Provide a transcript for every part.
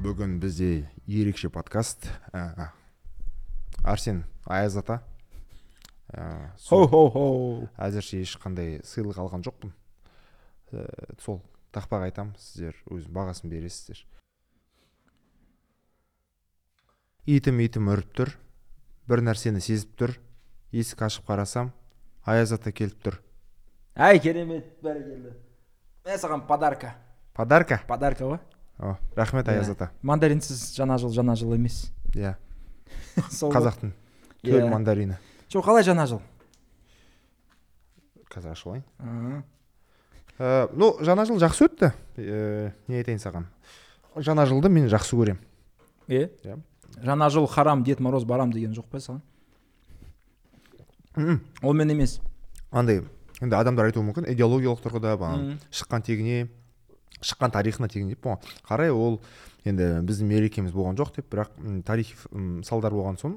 бүгін бізде ерекше подкаст. Ә, арсен аяз ата. Ә, хоу сол хоу хоу әзірше ешқандай сыйлық алған жоқпын. Ә, сол тақпақ айтамын сіздер өз бағасын бересіздер. Итім итім үріп тұр. Бір нәрсені сезіп тұр. Есік ашып қарасам аяз ата келіп тұр. Ай керемет бәрекелді. Мә саған подарка. Подарка? Подарка ғой. О рахмет аяз ата. Мандаринсіз жаңа жыл жаңа жыл емес. Иә. Сол қазақтың төл Иә. мандарины. Жоқ қалай жаңа жыл? Қазір ашып алайын. Ә, ну жаңа жыл жақсы өтті. Ә, не айтайын саған. Жаңа жылды мен жақсы көремін. Е? Иә. жаңа жыл харам дед мороз барам деген жоқ па саған? Онымен емес. Андай енді адамдар айтуы мүмкін идеологиялық тұрғыда бағана шыққан тегіне шыққан тарихына тегін деп қарай ол енді біздің мерекеміз болған жоқ деп бірақ тарихи салдар болған соң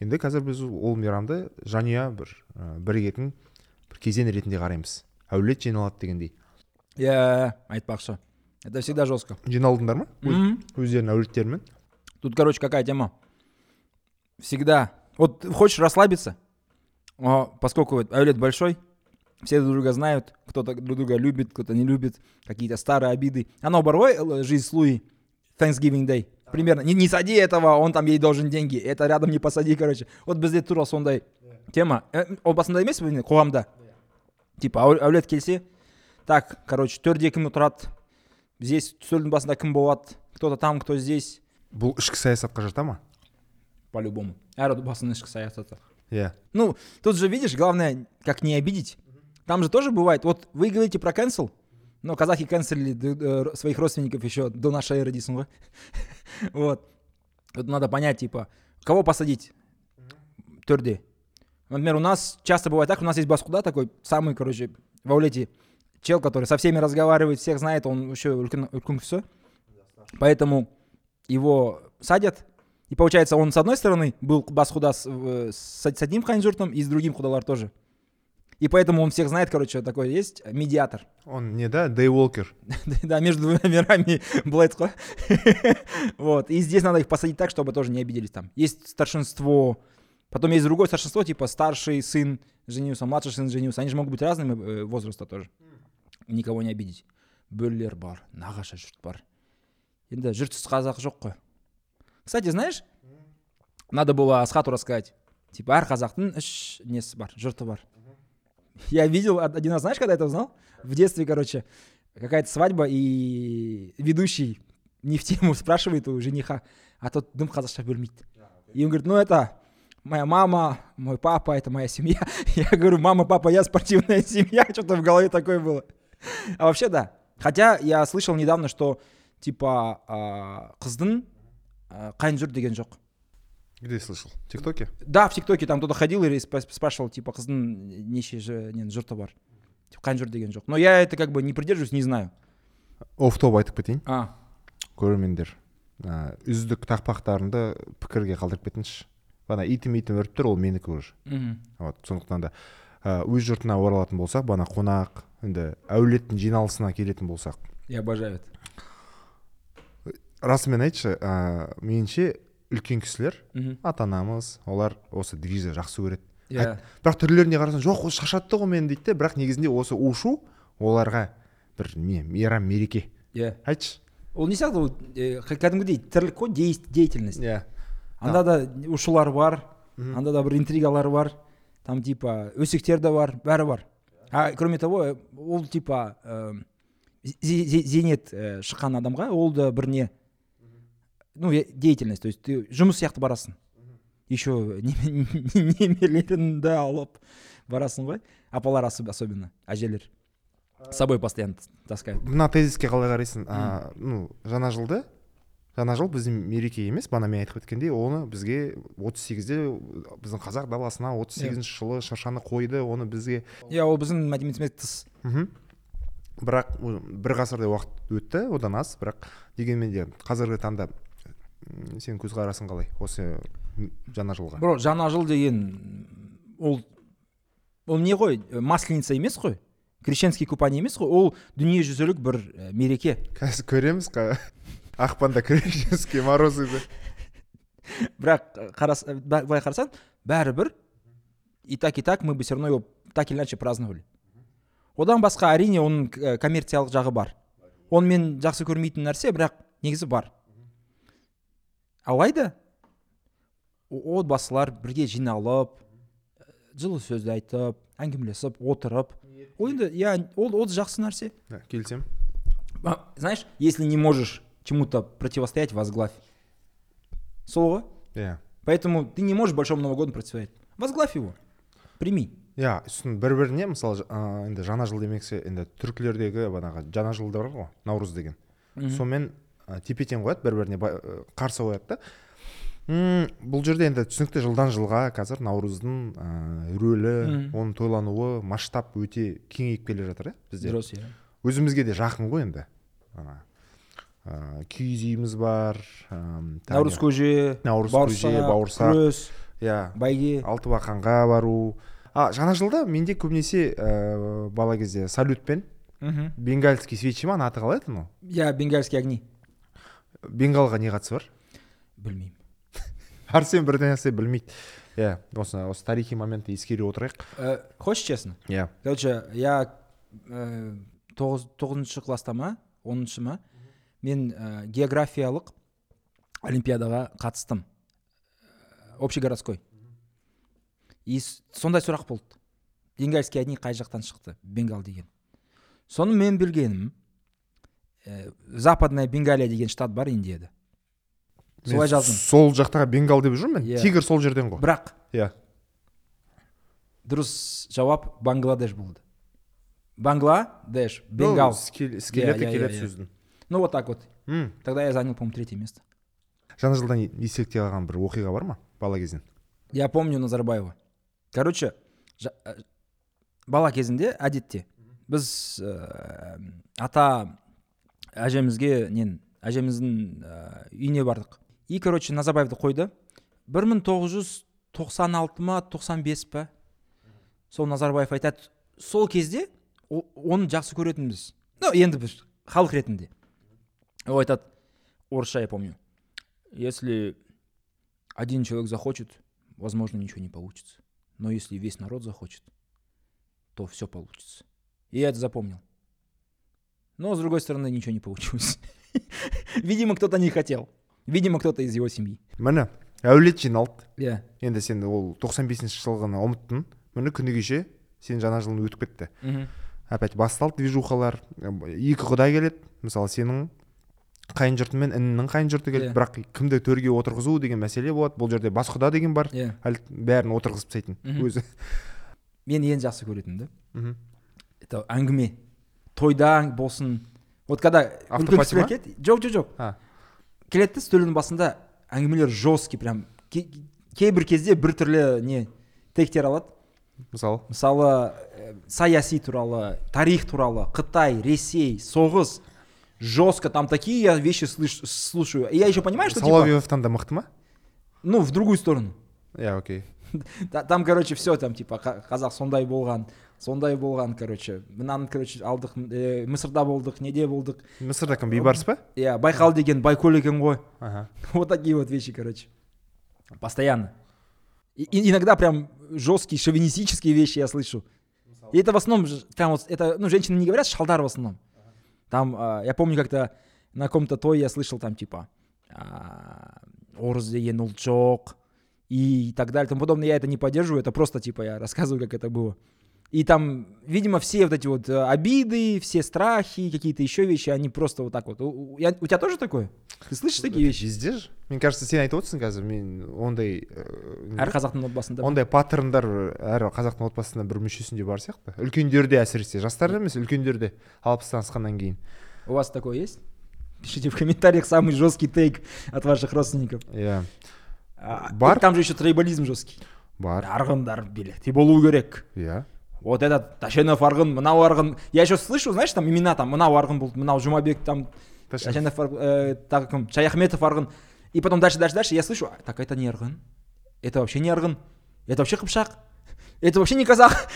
енді қазір біз ол мейрамды жанұя бір ә, бірігетін бір кезең ретінде қараймыз. Әулет жиналады дегендей. Иә айтпақшы. Это всегда жестко. Жиналдыңдар ма? Өздерінің әулеттерімен? Тут, короче, какая тема. Всегда. Вот хочешь расслабиться, а, поскольку вот Аулет большой, все друг друга знают, кто-то друг друга любит, кто-то не любит, какие-то старые обиды. А на оборвой э, жизнь с Луи, Thanksgiving Day. Примерно. Не, не сади этого, он там ей должен деньги. Это рядом не посади, короче. Вот бізде тура сондай тема. Э, Ол басында емес пе қоғамда? Типа әу- әулет келсе, так, короче, төрде кім тұрады, здесь үстелдің басында кім болады, кто-то там, кто здесь. бұл ішкі саясатқа жата ма По-любому. Әр отбасының ішкі саясаты. иә Ну, тут же видишь, главное, как не обидеть. там же тоже бывает. Вот вы говорите про cancel, но казахи канцелили э, своих родственников еще до нашей эры ғой. Вот. Тут надо понять, типа, кого посадить төрде. Например, у нас часто бывает так, у нас есть баскуда такой, самый, короче, в аулете чел, который со всеми разговаривает, всех знает, он еще үлкен все. Поэтому его садят, и получается, он с одной стороны был басхуда с, с, с одним хайнжуртом и с другим худалар тоже. И поэтому он всех знает, короче, такой есть медиатор. он не да дейволкер да, между двумя мирами Блэдс, ғой. Вот. И здесь надо их посадить так, чтобы тоже не обиделись там. Есть старшинство, потом есть другое старшинство, типа старший сын женился, младший сын женился. Они же могут быть разными э, возраста тоже. Никого не обидеть. бөлелер бар нағашы жұрт бар енді жұртсыз қазақ жоқ қой кстати знаешь надо было асхату рассказать типа әр қазақтың үш несі бар жұрты бар я видел од- один раз знаешь когда это узнал? В детстве короче какая-то свадьба и ведущий не в тему спрашивает у жениха а тот дым қазақша бөлмейді и он говорит ну это моя мама мой папа это моя семья я говорю мама папа я спортивная семья что-то в голове такое было. А вообще да. Хотя я слышал недавно что типа а, қыздың а, қайын жұрт деген жоқ где слышал? В тиктоке? Да в тиктоке. Там кто-то ходил и спра- спрашивал типа қыздың неше жұрты бар жұрт деген жоқ но я это как бы не придерживаюсь не знаю. Оф топ айтып кетейін. А. Көрермендер. Үздік тақпақтарыңды пікірге қалдырып кетіңізші. Бана итім итім үріп тұр ол менікі уже. Вот сондықтан да өз жұртына оралатын болсақ бана қонақ енді әулеттің жиналысына келетін болсақ. Я обожаю это. Расымен айтшы ә, меніңше үлкен кісілер Мгм. ата анамыз олар осы движді жақсы көреді. Иә. Айт- бірақ түрлеріне қарасаң жоқ осы шаршатты ғой мені дейді де бірақ негізінде осы ушу оларға бір не мейрам мереке. Иә. Айтшы. Ол не сияқты ол кәдімгідей тірлік қой деятельность. Иә. Анда да ушулар бар анда да бір интригалар бар там типа өсектер де бар бәрі бар. А кроме того ол типа зе- зейнет э, шыққан адамға ол да бір не ну деятельность то есть ты жұмыс сияқты барасың еще немерелеріңді алып барасың ғой апалар особ- особенно әжелер с собой постоянно таскают. мына тезиске қалай қарайсың? А, ну жаңа жылды? Жаңа жыл біздің мереке емес бана мен айтып кеткендей оны бізге 38-де біздің қазақ даласына 38 жылы шыршаны қойды оны бізге иә ол біздің мәдениетімізден тыс. Мхм бірақ бір ғасырдай уақыт өтті одан аз бірақ дегенмен де қазіргі таңда сенің көзқарасың қалай осы жаңа жылға? Бро жаңа жыл деген ол ол не ғой? Э, масленица емес қой? Крещенский купание емес қой? Ол дүниежүзілік бір э, мереке. Қазір көреміз қа- ақпанда крещенский морозы бірақ қарас э, ба- былай қарасаң бәрібір и так и так мы бы все равно его так или иначе праздновали. Одан басқа әрине оның коммерциялық жағы бар. Оны мен жақсы көрмейтін нәрсе бірақ негізі бар. Алайда отбасылар бірге жиналып жылы сөз айтып әңгімелесіп отырып. Ол енді иә ол ол жақсы нәрсе. Келісемін. А, знаешь если не можешь чему-то противостоять возглавь. Сол ғой? Иә. Поэтому ты не можешь большому Новому году противостоять. Возглавь его. Прими. иә сосын бір біріне мысалы енді жаңа жыл демекші енді түркілердегі бағанағы жаңа жылда бар ғой наурыз деген. Сонымен тепе тең қояды бір біріне ә, қарсы қояды да. Бұл жерде енді түсінікті жылдан жылға қазір наурыздың ә, рөлі оның тойлануы масштаб өте кеңейіп келе жатыр иә бізде. Дұрыс иә. өзімізге де жақын ғой енді. Ана ә, киіз үйіміз бар ә, Наурыз көже, наурыз көже бауырсақ күрес, иә. бәйге. алтыбақанға бару. А жаңа жылда менде көбінесе ә, бала кезде салютпен Мгм. бенгальский свечи ма аты қалай еді анау? Иә бенгальский огни. Бенгалға не қатысы бар? Білмеймін. Арсен бірден нәрсе білмейді. Иә осы осы тарихи моментті ескере отырайық. Э, хочешь честно? Иә. Короче я э, тоғыз тоғызыншы класста ма оныншы ма мен э, географиялық олимпиадаға қатыстым. Э, общегородской. И сондай сұрақ болды. Бенгальский огни қай жақтан шықты? Бенгал деген. Соны мен білгенім э, западная бенгалия деген штат бар индияда. Солай Мен жаздым. сол жақтағы бенгал деп жүрмін Иә. тигр сол жерден ғой. Бірақ иә. дұрыс жауап бангладеш болды. Бангладеш бенгал. Ну, Иә, келеді иә, иә. сөздің. Ну вот так вот. М, тогда я занял по моему третье место. Жаңа жылдан естелікте қалған бір оқиға бар ма? Бала кезден. Я помню Назарбаева. Короче, жа- ә, бала кезінде әдетте біз ә, ата әжемізге нен әжеміздің ә, үйіне бардық. И короче назарбаевты қойды. 1996 ма 95 па? Сол назарбаев айтады сол кезде оны жақсы көретінбіз ну енді біз халық ретінде. Ол айтады орысша я помню. Если один человек захочет возможно ничего не получится. Но если весь народ захочет то все получится и я это запомнил. Но с другой стороны ничего не получилось. Видимо кто-то не хотел. Видимо кто-то из его семьи. Міне әулет жиналды. Иә. Енді сен ол 95 жылғыны ұмыттың. Міне күні кеше сен жаңа жылың өтіп кетті. Мхм. Опять басталды движухалар екі құда келеді. Мысалы сенің қайын жұртың мен інінің қайын жұрты келеді Иә. бірақ кімді төрге отырғызу деген мәселе болады. Бұл жерде бас құда деген бар. Иә. Әлі бәрін отырғызып тастайтын өзі. Мен ең жақсы көретінім да Мгм. это әңгіме. Тойда болсын. Вот когда Автопати ма? жоқ жоқ жоқ. Келеді да үстелдің басында әңгімелер жесткий прям. Ке- кейбір кезде бір түрлі не тектер алады. Мысалы? Мысалы ә, саяси туралы тарих туралы қытай ресей соғыс. Жестко там такие я вещи слыш- слушаю. И я еще понимаю что типа, соловьевтан да мықты ма? Ну в другую сторону. Иә окей. Та- там короче все там типа қа- қазақ сондай болған. Сондай болған короче. Мынаны короче алдық ә, мысырда болдық неде болдық? Мысырда кім бейбарыс па? Иә байқал деген байкөл екен ғой. Аха. Вот такие вот вещи короче. Постоянно. И- иногда прям жесткие шовинистические вещи я слышу. И это в основном прям вот это ну женщины не говорят шалдар в основном. Там а, я помню как-то на каком-то той я слышал там типа а, орыс деген ұлт жоқ и так далее и тому подобное. Я это не поддерживаю это просто типа я рассказываю как это было и там видимо все вот эти вот э, обиды все страхи какие-то еще вещи они просто вот так вот. У, у- я- у тебя тоже такое? Ты слышишь такие вещи? везде ж мне кажется сен айтып отырсың қазір мен ондай әр қазақтың отбасында ондай паттерндар әр қазақтың отбасында бір мүшесінде бар сияқты үлкендерде әсіресе жастарда емес үлкендерде алпыстан асқаннан кейін. У вас такое есть? Пишите в комментариях самый жесткий тейк от ваших родственников. Иә. Бар? там же еще трейбализм жесткий. Бар. Арғындар билет. И болу керек. Иә. Вот этот ташенов арғын мынау арғын я еще слышу знаешь там имена там мынау арғын болды мынау жұмабек там Ар- э, тағы кім шаяхметов арғын и потом дальше дальше дальше я слышу «А, так это не арғын это вообще не арғын это вообще қыпшақ это вообще не казах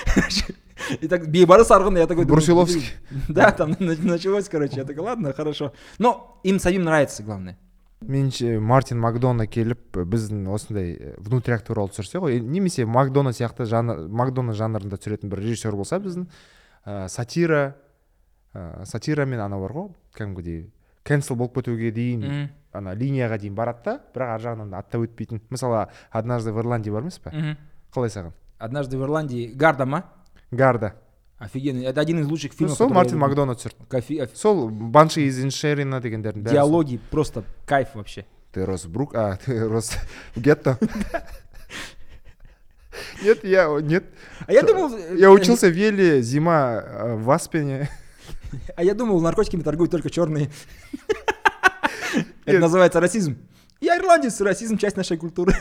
И так бейбарыс арғын, я такой... Брусиловский. Да, там на- началось, короче. Я такой, ладно, хорошо. Но им самим нравится, главное. Меніңше мартин макдона келіп біздің осындай внутряк туралы түсірсе ғой немесе макдона сияқты жанр макдона жанрында түсіретін бір режиссер болса біздің ә, сатира ә, сатира мен ана бар ғой кәдімгідей кэнсел болып кетуге дейін ана линияға дейін барады да бірақ ар жағынан аттап өтпейтін. Мысалы однажды в ирландии бар емес па қалай саған? Однажды в Ирландии Гарда, ма? гарда Офигенный. Это один из лучших Ну, фильмов. сол которые мартин я люблю. макдона түсірді Кофе- оф- сол банши из иншерина дегендердің бәрі сол. Диалоги просто кайф вообще. ты рос в брук а ты рос в гетто нет я нет А я думал... э, я учился в Еле зима э, в Аспене А я думал, наркотиками торгуют только черные. Это Нет. называется расизм. Я ирландец, расизм часть нашей культуры.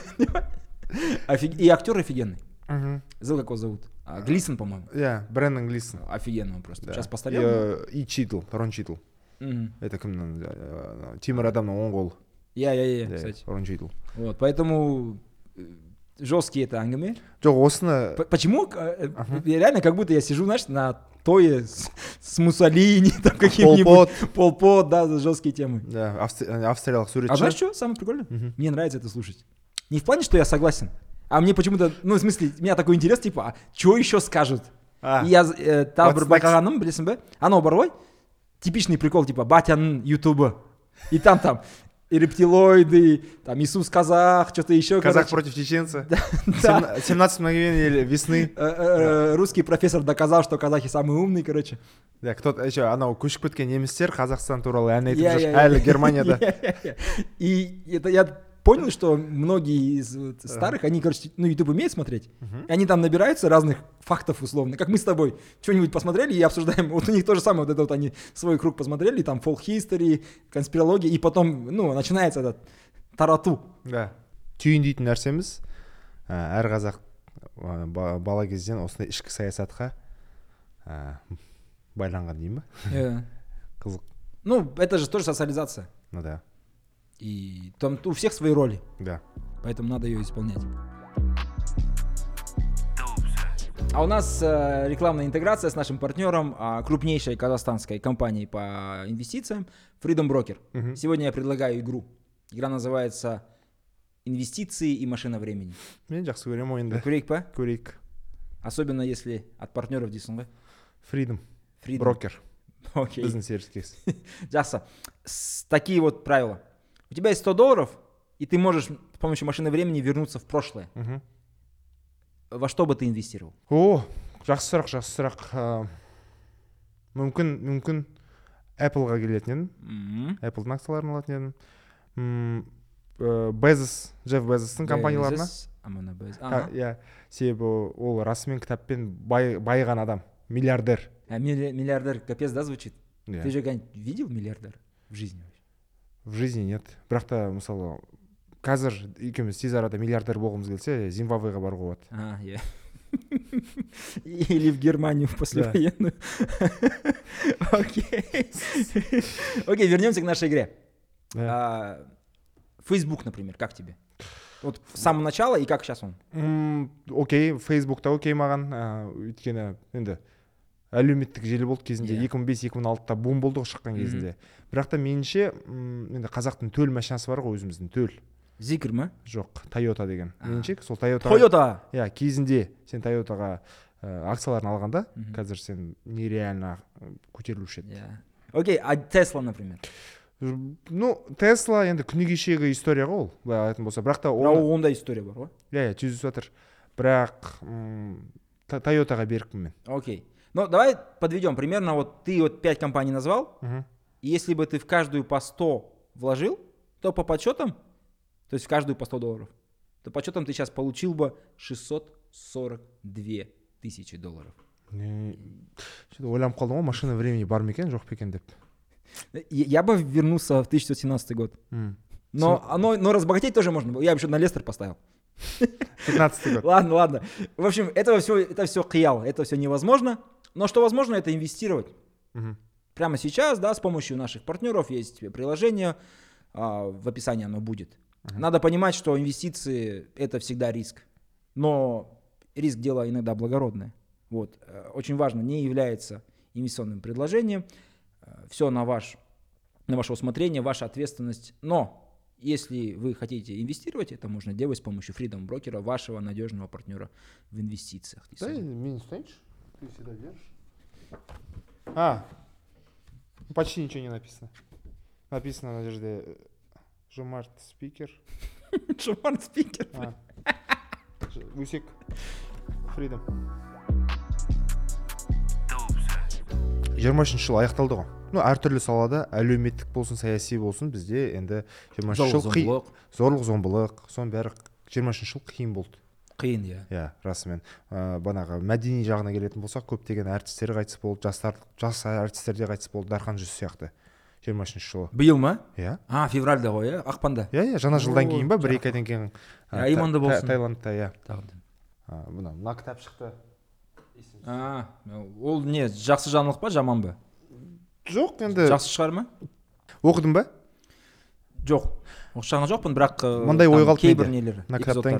Офиг- И актер офигенный. Мгм. Забыл, как его зовут. А, Глисон, по-моему. иә брэндон глисон Офигенно он просто. Да. Сейчас и, постарел. э, и читл рон читл Мгм. это кімнің э, тимур адамның оң қолы Я, я, я, Иә, кстати. рон читл Вот, поэтому жесткие это ангаме. жоқ осыны П- Почему? э, э, Ага. Реально, как будто я сижу, знаешь, на тое с, с Муссолини, там Пол каким-нибудь. Пот. Пол Пот, да, за жесткие темы. да, австри- э, австриялық суретші А знаешь что самое прикольное? Мгм. Мне нравится это слушать. Не в плане, что я согласен, а мне почему-то, ну, в смысле, у меня такой интерес, типа, а что еще скажут? А, И я э, та What's бір next? байқағаным білесің бе анау бар ғой типичный прикол типа батяның ютубы и там там и рептилоиды там иисус казах что-то еще казах короче. против чеченца да. Семна- 17 мгновений весны Э, э, русский профессор доказал что казахи самый умный короче да кто еще анау көшіп кеткен немістер қазақстан туралы ән айтып Я- жүр я- я- әлі германияда Я- я- я. и это я понял что многие из вот старых они короче ну ютуб умеют смотреть и они там набираются разных фактов условно как мы с тобой что-нибудь посмотрели и обсуждаем вот у них то же самое вот это вот они свой круг посмотрели там folk history конспирология и потом ну начинается этот тарату да түйіндейтін нәрсеміз ә, әр қазақ ә, ба- бала кезден осындай ішкі саясатқа ә, байланған дейін ба Э, қызық ну это же тоже социализация ну да и там у всех свои роли да поэтому надо ее исполнять. А у нас э, рекламная интеграция с нашим партнером, а, крупнейшей казахстанской компанией по инвестициям Freedom Broker. Мгм. Сегодня я предлагаю игру. Игра называется «Инвестиции и машина времени». мен жақсы көремін ойынды Көрейік па? көрейік Особенно если от партнеров дейсің ғой. фридом Freedom. брокер Окей. біздің серіктес Жақсы. С- Такие вот правила. У тебя есть 100 долларов, и ты можешь с помощью машины времени вернуться в прошлое. мхм Во что бы ты инвестировал? о жақсы сұрақ жақсы сұрақ ә, мүмкін мүмкін Appleға келетін едім М. Apple'дың акцияларын алатын едім М, ә, безос джефф безостың компанияларына Bezos, Амана Безос. А, Ага. иә себебі ол расымен кітаппен бай, байыған адам миллиардер А милли- миллиардер капец, да, звучит? Иә. Ты же когда-нибудь видел миллиардер в жизни вообще? В жизни нет бірақ та мысалы қазір екеуміз тез арада миллиардер болғымыз келсе зимбабвеға баруға болады А, я. Или в Германию в послевоенную. Окей. Окей, вернемся к нашей игре. Facebook, например, как тебе? Вот с самого начала и как сейчас он? Окей фейсбукта окей маған өйткені енді әлеуметтік желі болды кезінде Иә. 2005 2006-та бум болды ғой шыққан кезінде бірақ та меніңше енді қазақтың төл машинасы бар ғой өзіміздің төл Зикр ма? жоқ тойота деген меніңше сол тойота Тойота. иә кезінде сен тойотаға ә, акцияларын алғанда қазір сен нереально көтерілуші еді Я. Окей, а Тесла, например? ну тесла енді күні кешегі история ғой ол былай айтатын болса бірақ та оны ондай история бар ғой иә иә жүзіп жатыр бірақ тойотаға берікпін мен Окей. Ну, давай подведем. Примерно вот ты вот пять компаний назвал, Мгм. и если бы ты в каждую по 100 вложил, то по подсчетам, то есть в каждую по 100 долларов, то по подсчетам ты сейчас получил бы 642 тысячи долларов. Что-то ойланып қалдым ғой машина времени бар ма екен жоқ па екен деп Я бы вернулся в 1917 год. Но, оно, но разбогатеть тоже можно было. Я бы еще на Лестер поставил. 15 год Ладно, ладно. В общем, этого все, это все киял, это все невозможно. Но что возможно, это инвестировать. Мгм. Прямо сейчас, да, с помощью наших партнеров есть приложение, а, в описании оно будет. Надо понимать, что инвестиции это всегда риск. Но риск дело иногда благородное. Вот. Э, Очень важно, не является инвестиционным предложением. Все на, ваш, на ваше усмотрение, ваша ответственность. Но если вы хотите инвестировать, это можно делать с помощью Freedom брокера, вашего надежного партнера в инвестициях. Да, мен ұстайыншы ты всегда держишь? А почти ничего не написано. Написано мына жерде э, жомарт спикер. Шумар спикер. өсек фридом жиырма үшінші жыл аяқталды ғой. Ну әртүрлі салада әлеуметтік болсын саяси болсын бізде енді жиырма үшінші жыл зорлық зомбылық. Соның бәрі жиырма үшінші жыл қиын болды. Қиын иә. Иә расымен. Ә, бағанағы мәдени жағына келетін болсақ көптеген әртістер қайтыс болды жастар жас әртістер де қайтыс болды дархан жүсіп сияқты. жиырма үшінші жылы. Биыл ма? Иә. А февральда ғой иә ақпанда. Иә иә жаңа жылдан кейін ба бір екі айдан кейін ә, Иә, иманды болсын. Та- таиландта иә. А, мына мына кітап шықты. А ол не жақсы жаңалық па жаман ба? Жоқ енді жақсы шығар ма? Оқыдың ба? Жоқ. Оқыған жоқпын бірақ ы, Мындай ой қалды кейбір нелер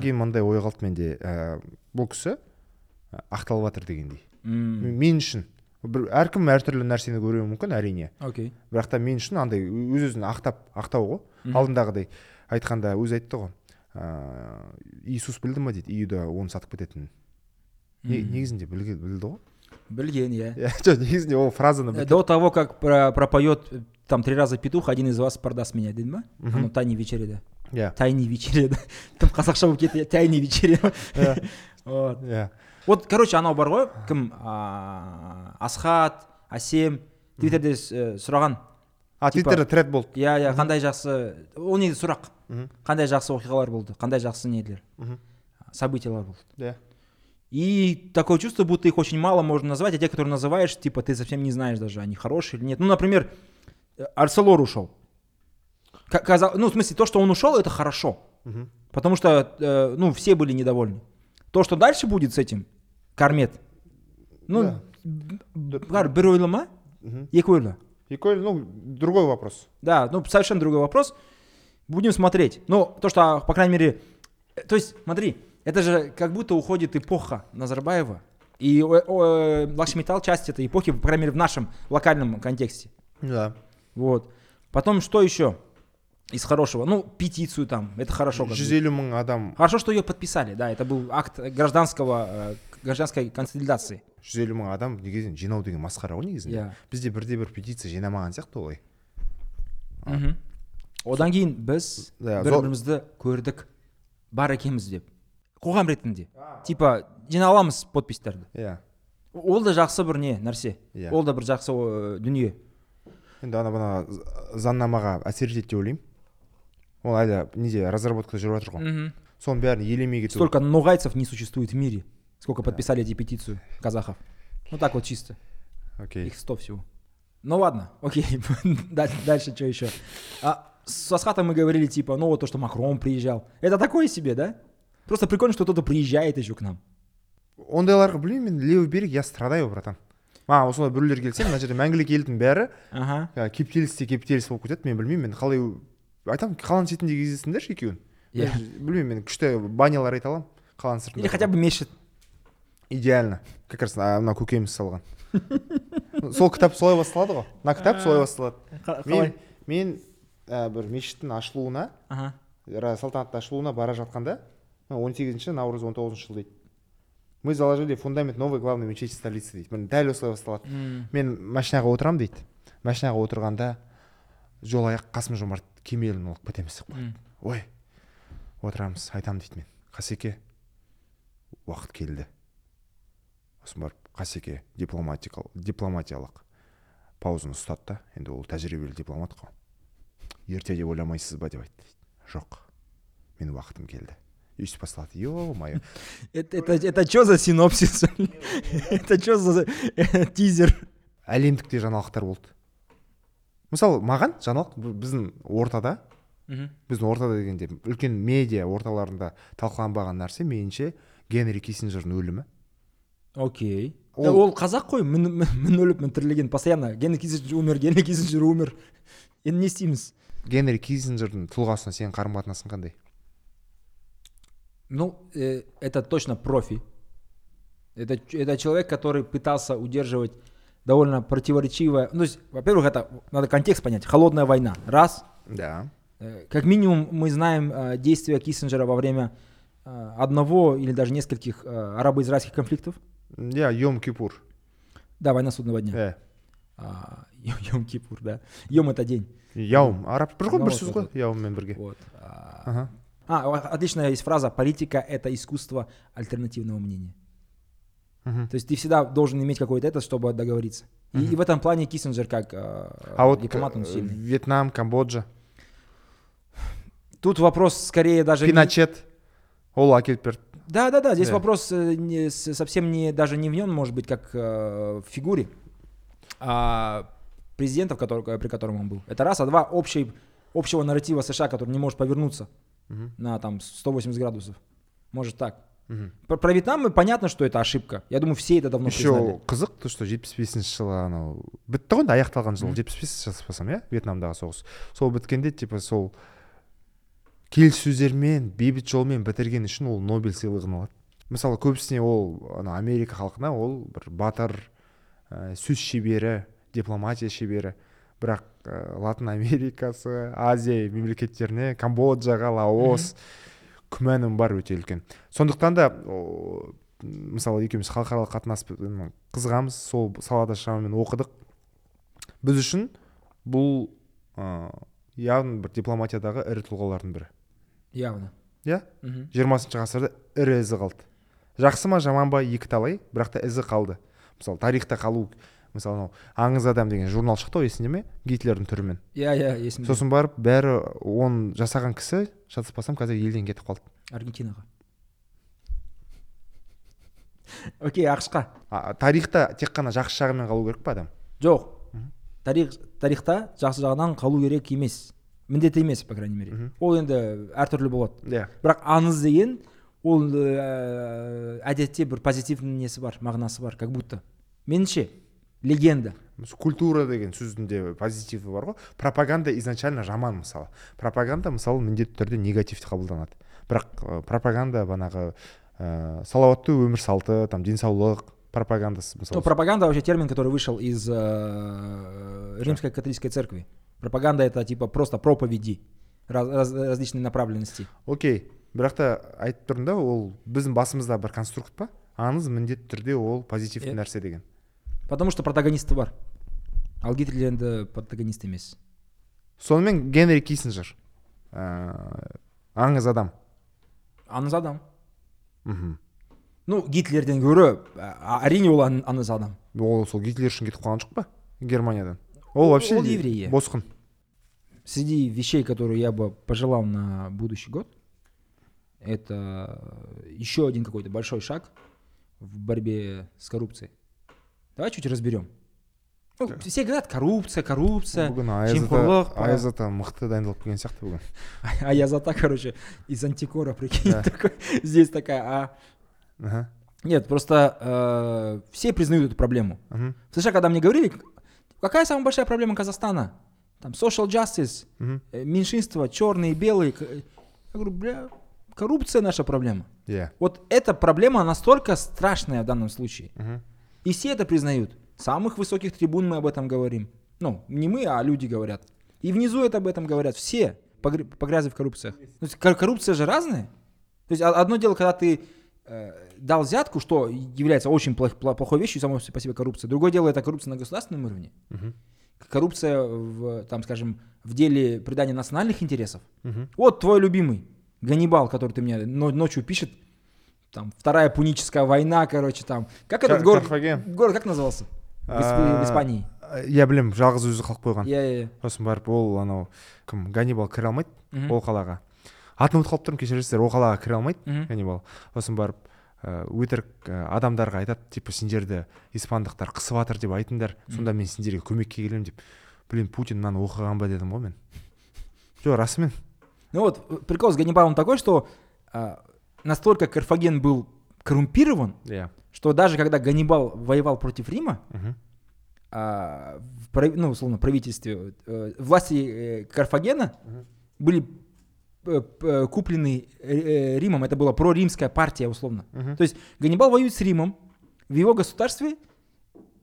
кейін мындай ой қалды менде ә, бұл кісі ә, ақталып жатыр дегендей. Мен үшін. Бір әркім әртүрлі нәрсені көруі мүмкін әрине. Окей. Бірақ та мен үшін андай өз өзін ақтап ақтау ғой. Алдындағыдай айтқанда өзі айтты ғой ыыы иисус білді ма дейді. Иуда оны сатып кететінін. Негізінде білді ғой. Білген иә жоқ негізінде ол фразаны до того как про- пропоет э, там три раза петух один из вас продаст меня деді ма анау тайный вечеряда иә тайный вечеряда тым қазақша болып кетті тайный вечеря иә вот. Иә вот короче анау бар ғой кім а, асхат әсем твиттерде э, сұраған. А твиттерде тред болды иә иә қандай жақсы ол негізі сұрақ. Қандай жақсы оқиғалар болды қандай жақсы нелер событиялар болды. Иә И такое чувство, будто их очень мало можно назвать, а те, которые называешь, типа, ты совсем не знаешь даже, они хорошие или нет. Ну, например, э, Арселор ушел. Ка- каза- Ну, в смысле, то, что он ушел, это хорошо. Мгм. Потому что, э, ну, все были недовольны. То, что дальше будет с этим, Кармет, ну, Да. б- б- бәрі бір ойлы ма Мгм. екі ойлы и кое- ну другой вопрос да ну совершенно другой вопрос будем смотреть ну то что по крайней мере э, то есть смотри это же как будто уходит эпоха Назарбаева и о- о, Лакшмитал часть этой эпохи по крайней мере в нашем локальном контексте да вот потом что еще из хорошего ну петицию там это хорошо как бы. жүз елу мың адам хорошо что ее подписали да это был акт гражданского э, гражданской консолидации жүз елу мың адам негізінен жинау деген масқара ғой негізінде иә бізде бірде бір петиция жинамаған сияқты олай мхм одан кейін біз Да, бір зор- бірімізді көрдік бар екенбіз деп қоғам ретінде типа жинай аламыз подписьтерді иә ол да жақсы бір не нәрсе Иә. ол да бір жақсы э, дүние енді ана мына з- заңнамаға әсер етеді деп ойлаймын ол әлі неде разработкада жүріп жатыр ғой Мгм. соның бәрін елемей кету столько ногайцев не существует в мире сколько подписали эти петицию казахов ну так вот чисто окей их 100 всего ну ладно окей Даль- дальше что еще а, с Асхатом мы говорили типа ну вот то что Макрон приезжал это такое себе да Просто прикольно что кто-то приезжает еще к нам. Ондайларға білмеймін мен левый берег я страдаю братан. Маған осылай біреулер келсе мына жерде мәңгілік елдің бәрі ага. Ә, кептеліс те кептеліс болып кетеді мен білмеймін мен қалай айтамын қаланың шетінде кездестіңдерші екеуін Иә. Білмеймін мен күшті банялар айта аламын қаланың сыртында или хотя бы мешіт идеально. Как раз мына көкеміз салған сол кітап солай басталады ғой мына кітап солай басталады мен мен ә, бір мешіттің ашылуына ра- салтанатты ашылуына бара жатқанда он сегізінші наурыз он тоғызыншы жыл дейді. Мы заложили фундамент новой главной мечети столицы дейді. Міне дәл осылай басталады. М, мен машинаға отырамын дейді. Машинаға отырғанда жол аяқ қасым жомарт кемелін алып кетеміз деп м. ой отырамыз айтамын дейді мен. Қасеке уақыт келді. Сосын барып қасеке дипломатикалық дипломатиялық паузаны ұстады да енді ол тәжірибелі дипломат қой. Ерте деп ойламайсыз ба деп айтты дейді. Жоқ менің уақытым келді. Басталады е мое Это, это, это что за синопсис? это что за э, тизер? әлемдік те жаңалықтар болды. Мысалы маған жаңалық біздің ортада біздің ортада дегенде үлкен медиа орталарында талқыланбаған нәрсе меніңше генри киссинджердің өлімі. Окей. Ол- қазақ қой? Мін өліп мін тірілген постоянно. Генри киссинджер умер генри киссинджер умер. Енді не істейміз? Генри киссинджердің тұлғасына сенің қарым қатынасың қандай? ну э, это точно профи Это, ч- это человек, который пытался удерживать довольно противоречивое... Ну, то есть, во-первых, это надо контекст понять. Холодная война. Раз. Да. Э, Как минимум мы знаем э, действия Киссинджера во время э, одного или даже нескольких э, арабо-израильских конфликтов. иә йом кипур Да, война судного дня. иә А, Йом Кипур, да. Йом это день. яум араб бір ғой Ну, бір вот, сөз вот, ғой вот. яуммен бірге Вот. А, аха а, отличная есть фраза «политика – это искусство альтернативного мнения». мхм. То есть ты всегда должен иметь какой-то это, чтобы договориться. И, и в этом плане Киссинджер как э, а вот дипломат, он э, сильный. вьетнам камбоджа Тут вопрос скорее даже... пиночет ол әкеліп берді Да, да, да. Здесь Да. вопрос э, не совсем не даже не в нем, может быть, как э, в фигуре, а президентов, который, при котором он был. Это раз, а два общий, общего нарратива США, который не может повернуться Мгм. на там 180 градусов. Может так. мхм. Про, про Вьетнам понятно, что это ошибка. Я думаю, все это давно еще признали. қызық то что жетпіс бесінші жылы анау бітті ғой енді аяқталған жылы жетпіс бес жазбасам иә вьетнамдағы соғыс сол біткенде типа сол келіссөздермен бейбіт жолмен бітірген үшін ол нобель сыйлығын алады мысалы көбісіне ол ана америка халқына ол бір батыр ә, сөз шебері дипломатия шебері бірақ ә, латын америкасы азия мемлекеттеріне камбоджаға лаос күмәнім бар өте үлкен. Сондықтан да о, мысалы екеуміз халықаралық қатынас қызығамыз сол салада шамамен оқыдық. Біз үшін бұл ә, яғни бір дипломатиядағы ірі тұлғалардың бірі. Явно. иә? Жиырмасыншы ғасырда ірі ізі қалды. Жақсы ма жаман ба екі талай бірақ та ізі қалды. Мысалы тарихта қалу мысалы анау аңыз адам деген журнал шықты ғой есіңде ме? Гитлердің түрімен. Я, я, есімде. сосын барып бәрі оны жасаған кісі шатаспасам қазір елден кетіп қалды. Аргентинаға. Окей, ақшқа. а, тарихта тек қана жақсы жағымен қалу керек па адам? Жоқ. Тарих тарихта жақсы жағынан қалу керек емес. Міндетті емес по крайней мере. Ол енді әртүрлі болады. Иә. Бірақ аңыз деген ол ә, әдетте бір позитивный несі бар мағынасы бар как будто. Меніңше. Легенда. Культура деген сөздің де позитиві бар ғой. Пропаганда изначально жаман мысалы. Пропаганда мысалы міндетті түрде негативті қабылданады. Бірақ ә, пропаганда банағы ә, салауатты өмір салты там денсаулық пропагандасы ну, мысалы пропаганда вообще термин который вышел из э, римской католической церкви. Пропаганда это типа просто проповеди раз- раз- различной направленности. Окей. Бірақ та айтып тұрмын да ол біздің басымызда бір конструкт па? Аңыз міндетті түрде ол позитивті Е- нәрсе деген. Потому что протагонисті бар. Ал гитлер енді протагонист емес. Сонымен генри киссинджер ә, аңыз адам. Аңыз адам. Мхм. Ну гитлерден гөрі әрине ол аңыз адам. Ол сол гитлер үшін кетіп қалған жоқ па германиядан? Ол вообще ол еврей, босқын. Среди вещей которые я бы пожелал на будущий год это еще один какой-то большой шаг в борьбе с коррупцией. Давай чуть разберем Ну, все говорят коррупция коррупция жемқорлық па. аяз ата мықты дайындалып келген сияқты бүгін а я за так короче из антикора прикинь Да. такой, здесь такая а Ага, нет просто э, все признают эту проблему в США когда мне говорили какая самая большая проблема Казахстана там social justice мгм. э, меньшинства, черные, белые. к- Я говорю, бля, коррупция наша проблема. Вот эта проблема настолько страшная в данном случае. И все это признают. С самых высоких трибун мы об этом говорим. Ну, не мы, а люди говорят. И внизу это об этом говорят. Все погр- погрязли в коррупциях. То есть кор- коррупция же разная. То есть о- одно дело, когда ты э, дал взятку, что является очень плох- пло- плохой вещью, само по себе коррупция. Другое дело, это коррупция на государственном уровне. Мгм. Коррупция в, там, скажем, в деле придания национальных интересов. Мгм. Вот твой любимый Ганнибал, который ты мне но- ночью пишет. Там вторая пуническая война, короче, там. Как этот город? Город как назывался? В, Испании. иә білемін жалғыз өзі қалып қойған Я, я, я. сосын барып ол анау кім ганнибал кіре алмайды ол қалаға атын ұмытып қалып тұрмын кешірерсіздер ол қалаға кіре алмайды ганнибал сосын барып ә, өтірік ә, адамдарға айтады типа сендерді испандықтар қысып жатыр деп айтыңдар сонда мен сендерге көмекке келемін деп блин путин мынаны оқыған ба дедім ғой мен жоқ расымен Ну вот, э, прикол с Ганнибалом такой, что настолько Карфаген был коррумпирован, иә что даже когда Ганнибал воевал против Рима, мхм. а, в ну, условно, правительстве, э, власти э, Карфагена Мгм. были э, э, куплены э, э, Римом, это была проримская партия, условно. Мгм. То есть Ганнибал воюет с Римом, в его государстве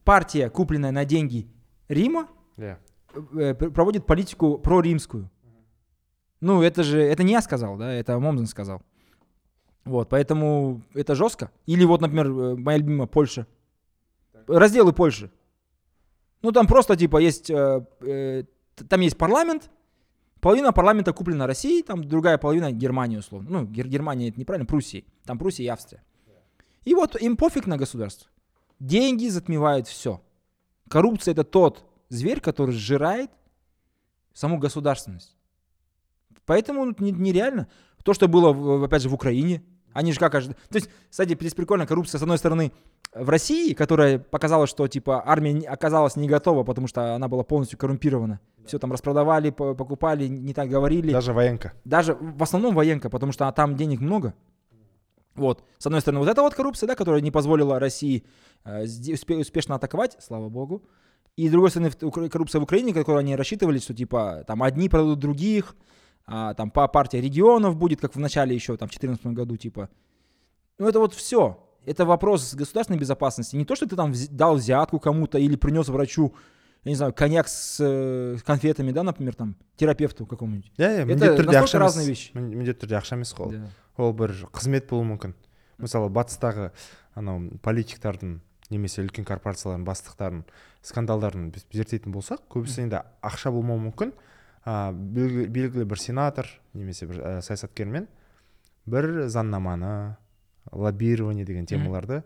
партия, купленная на деньги Рима, иә э, пр- проводит политику проримскую. Ну, это же, это не я сказал, да, это Момзен сказал. Вот, поэтому это жестко. Или вот, например, э, моя любимая Польша. Разделы Польши. Ну, там просто, типа, есть, э, э, там есть парламент, половина парламента куплена Россией, там другая половина Германии, условно. Ну, Гер- Германия это неправильно, Пруссией. Там Пруссия и Австрия. И вот им пофиг на государство. Деньги затмевают все. Коррупция это тот зверь, который сжирает саму государственность. Поэтому не- нереально. То, что было, опять же, в Украине, они же как... ожи- То есть, кстати, здесь прикольно, коррупция, с одной стороны, в России, которая показала, что, типа, армия оказалась не готова, потому что она была полностью коррумпирована. Все там распродавали, по- покупали, не так говорили. даже военка Даже в основном военка, потому что там денег много. Вот. С одной стороны, вот эта вот коррупция, да, которая не позволила России э, успешно атаковать, слава богу. И с другой стороны, коррупция в Украине, которую они рассчитывали, что типа там одни продадут других, а, там по партия регионов будет, как в начале еще, там, в 2014 году, типа. Ну, это вот все. Это вопрос государственной безопасности. Не то, что ты там вз- дал взятку кому-то или принес врачу, я не знаю, коньяк с э, конфетами, да, например, там, терапевту какому-нибудь. иә иә Это міндетті түрде настолько ақша емес разные вещи. Мін- міндетті түрде ақша емес қой ол Да. ол бір қызмет болуы мүмкін мысалы батыстағы анау политиктардың немесе үлкен корпорациялардың бастықтарын скандалдарын біз зерттейтін болсақ көбісі енді ақша болмауы мүмкін а, белгілі, белгілі бір сенатор немесе бір ә, саясаткермен бір заңнаманы лоббирование деген темаларды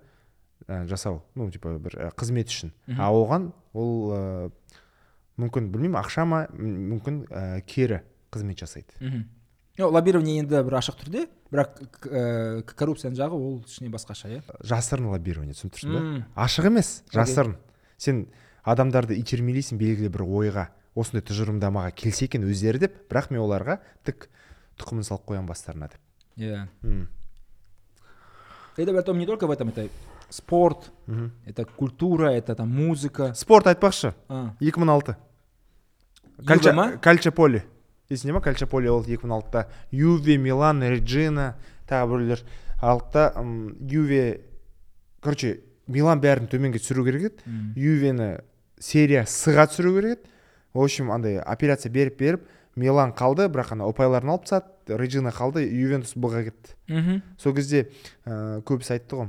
ә, жасау ну типа бір ә, қызмет үшін. А оған ол ә, мүмкін білмеймін ақша ма мүмкін ә, кері қызмет жасайды. Мхм лоббирование енді бір ашық түрде бірақ ә, коррупцияның жағы ол кішкене басқаша иә? Жасырын лоббирование түсініп тұрсың ба? Ашық емес жасырын. Сен адамдарды итермелейсің белгілі бір ойға. Осындай тұжырымдамаға келсе екен өздері деп бірақ мен оларға тік тұқымын салып қоямын бастарына деп. Иә. М, это потом не только в этом это спорт мгм. это культура это там музыка. Спорт айтпақшы. А, 2006 Юве ма? кальчаполи есіңде ма кальчаполи ол 2006-та юве милан реджина тағы біреулер. Алды да м, юве короче милан бәрін төменге түсіру керек еді. Ювені серия сыға түсіру керек еді. В общем андай операция беріп беріп милан қалды бірақ ана ұпайларын алып тастады реджина қалды ювентус б-ға кетті. Мгм. сол кезде ә, көбісі айтты ғой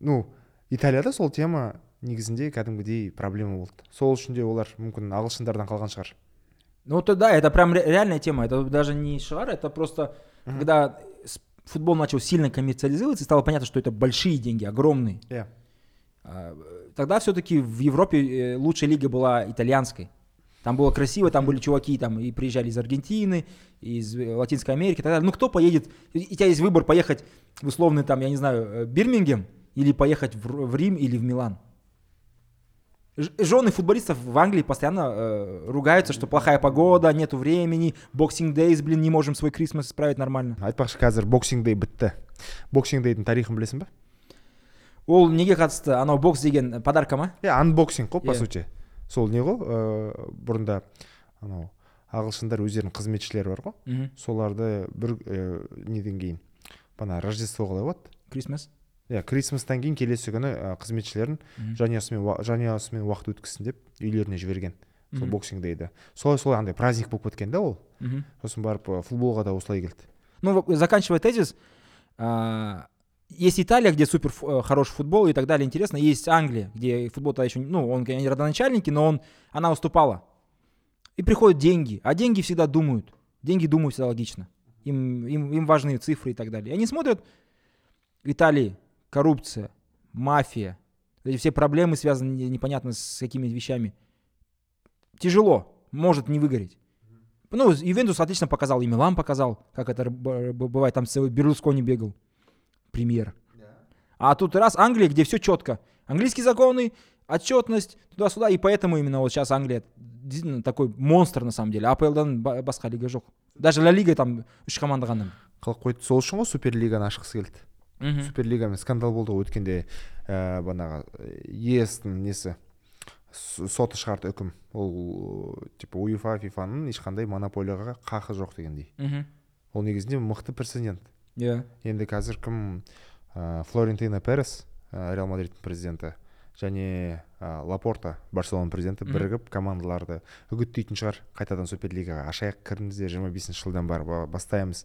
ну италияда сол тема негізінде кәдімгідей проблема болды. Сол үшін де олар мүмкін ағылшындардан қалған шығар. Ну то да это прям ре- реальная тема это даже не шар это просто когда футбол начал сильно коммерциализироваться и стало понятно что это большие деньги огромные. Иә А, э, тогда все-таки в Европе э, лучшая лига была итальянской. Там было красиво, там были чуваки, там и приезжали из Аргентины, из э, Латинской Америки и так далее. Ну кто поедет? И и у тебя есть выбор поехать в условный там, я не знаю, э, Бирмингем или поехать в, Р- в Рим или в Милан. Жены футболистов в Англии постоянно э, ругаются, что плохая погода, нету времени, боксинг дейз, блин, не можем свой Крисмас справить нормально. айтпақшы қазір боксинг дей бітті боксинг дейдің тарихын білесің ба ол неге қатысты анау бокс деген подарка ма иә анбоксинг қой по Иә. сути сол не ғой? Ыыы бұрында анау ағылшындар өздерінің қызметшілері бар ғой. Мгм. соларды бір ә, неден кейін? Бана рождество қалай болады? Крисмас иә крисмастан кейін келесі күні ә, қызметшілерін жанұясымен жанұясымен уақыт өткізсін деп үйлеріне жіберген. Сол боксинг дейді. Солай солай андай праздник болып кеткен да ол. Мгм. сосын барып футболға да осылай келді. Ну, заканчивая тезис, а, есть Италия, где супер э, хороший футбол и так далее, интересно. Есть Англия, где футбол-то еще, ну, он, конечно, не родоначальники, но он, она уступала. И приходят деньги, а деньги всегда думают. Деньги думают всегда логично. Им, им, им важны цифры и так далее. И они смотрят, в Италии коррупция, мафия, эти все проблемы связаны не- непонятно с какими вещами. Тяжело, может не выгореть. Ну, Ювентус отлично показал, и Милан показал, как это бывает, там целый Берлускони бегал, премьер. А тут раз Англия, где все четко. Английские законы, отчетность, туда-сюда, и поэтому именно вот сейчас Англия действительно такой монстр на самом деле. АПЛдан ба- басқа лига жоқ. Даже Ла Лига там үш команда ғана. қылып қойды сол үшін ғой суперлиганы ашқысы келді суперлигамен скандал болды ғой өткенде ә, бағанағы естің несі соты шығарды үкім ол типа уефа фифаның ешқандай монополияға қақы жоқ дегендей ол негізінде мықты прецедент Иә. енді қазір кім ә, флорентина перес ә, реал мадридтің президенті және ә, лапорта барселона президенті бірігіп командаларды үгіттейтін шығар. Қайтадан суперлигаға ашайық. Кіріңіздер жиырма бесінші жылдан бар ба- бастаймыз.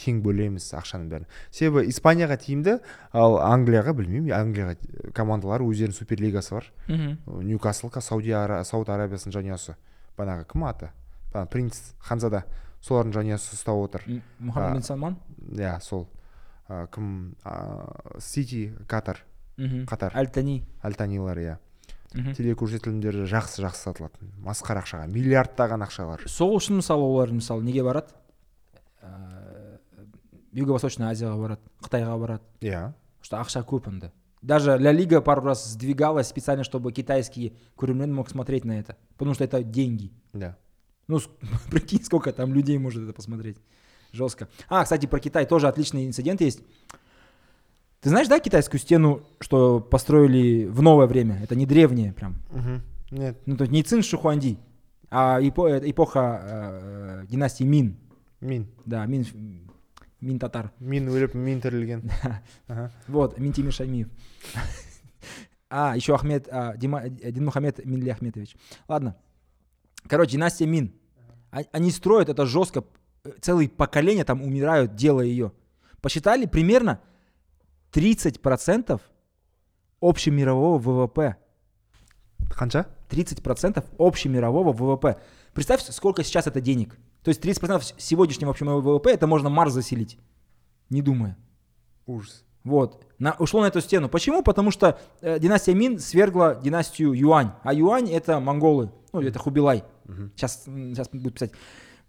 Тең бөлеміз ақшаның бәрін. Себебі испанияға тиімді ал англияға білмеймін. Англияға командалар өздерінің суперлигасы бар. Мгм. ньюкасл сауд арабиясының жанұясы. Бағанағы кім аты? Принц ханзада. Солардың жанұясы ұстап отыр. М- Мухаммед А. бен Салман? иә сол. Ә, кім? Ә, сити катар. Мгм. Қатар. Аль-Тани. Альтанилар иә. Мгм. телекөрсетілімдері жақсы жақсы сатылатын. Масқара ақшаға миллиардтаған ақшалар. Сол үшін мысалы олар мысалы неге барады? Ә, юго восточная азияға барады қытайға барады. Иә. Что ақша көп анда даже ля лига пару раз сдвигалась специально чтобы китайский көрермен мог смотреть на это потому что это деньги. Иә ну с- прикинь сколько там людей может это посмотреть жестко а кстати про Китай тоже отличный инцидент есть ты знаешь да китайскую стену что построили в новое время это не древнее прям мхм нет ну то есть не Цин Шихуанди а эпо- э, эпоха э, э, династии Мин мин да Мин Мин татар мин өліп мин тірілген Ага. Вот, Минтимир Шаймиев. А, еще Ахмед, а, Дима, э, Динмухамед Минли Ахметович. Ладно. Короче, династия Мин. А- Они строят это жестко. э, Целые поколения там умирают, делая ее. Посчитали примерно 30% общемирового ВВП. қанша 30% общемирового ВВП. Представь, сколько сейчас это денег. То есть 30% сегодняшнего общемирового ВВП это можно Марс заселить. Не думая. ужас Вот. На, ушло на эту стену. Почему? Потому что э, династия Мин свергла династию Юань. А Юань это монголы. Ну, это Хубилай. Мгм. Сейчас, сейчас будут писать,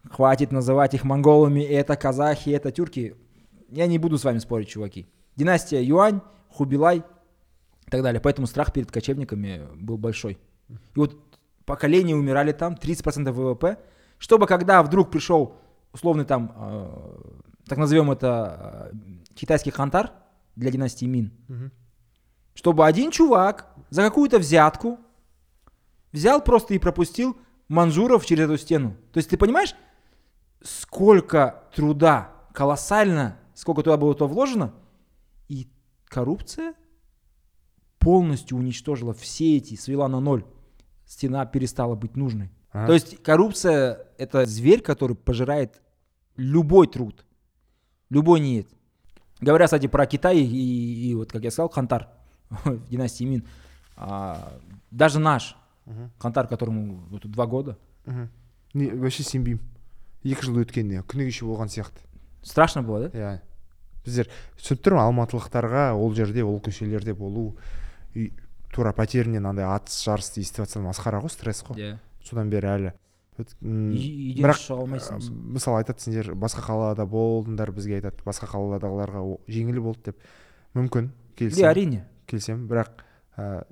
хватит называть их монголами, это казахи, это тюрки. Я не буду с вами спорить, чуваки. Династия Юань, Хубилай и так далее. Поэтому страх перед кочевниками был большой. И вот поколения умирали там, 30% ВВП, чтобы когда вдруг пришел условный там, э, так назовем это, э, китайский хантар для династии Мин, Мгм. чтобы один чувак за какую-то взятку взял просто и пропустил манжуров через эту стену. То есть ты понимаешь, сколько труда, колоссально, сколько туда было то вложено, и коррупция полностью уничтожила все эти, свела на ноль. Стена перестала быть нужной. Ага. То есть коррупция – это зверь, который пожирает любой труд, любой нет. Говоря, кстати, про Китай и, и вот, как я сказал, Хантар в династии Мин, а, даже наш Мгм. Хантар, которому вот два года, мхм не вообще сенбеймін екі жыл өткеніне күні кеше болған сияқты. Страшно было, да? иә. Біздер түсініп тұрмын алматылықтарға ол жерде ол көшелерде болу үй тура пәтерінен андай атыс жарысты естіп жатсаң масқара ғой стресс қой. Иә. Содан бері әлі. Үйден бірақ шыға алмайсың мысалы. айтады сендер басқа қалада болдыңдар бізге айтады басқа қаладағыларға жеңіл болды деп мүмкін иә келісемін әрине келісемін бірақ ә,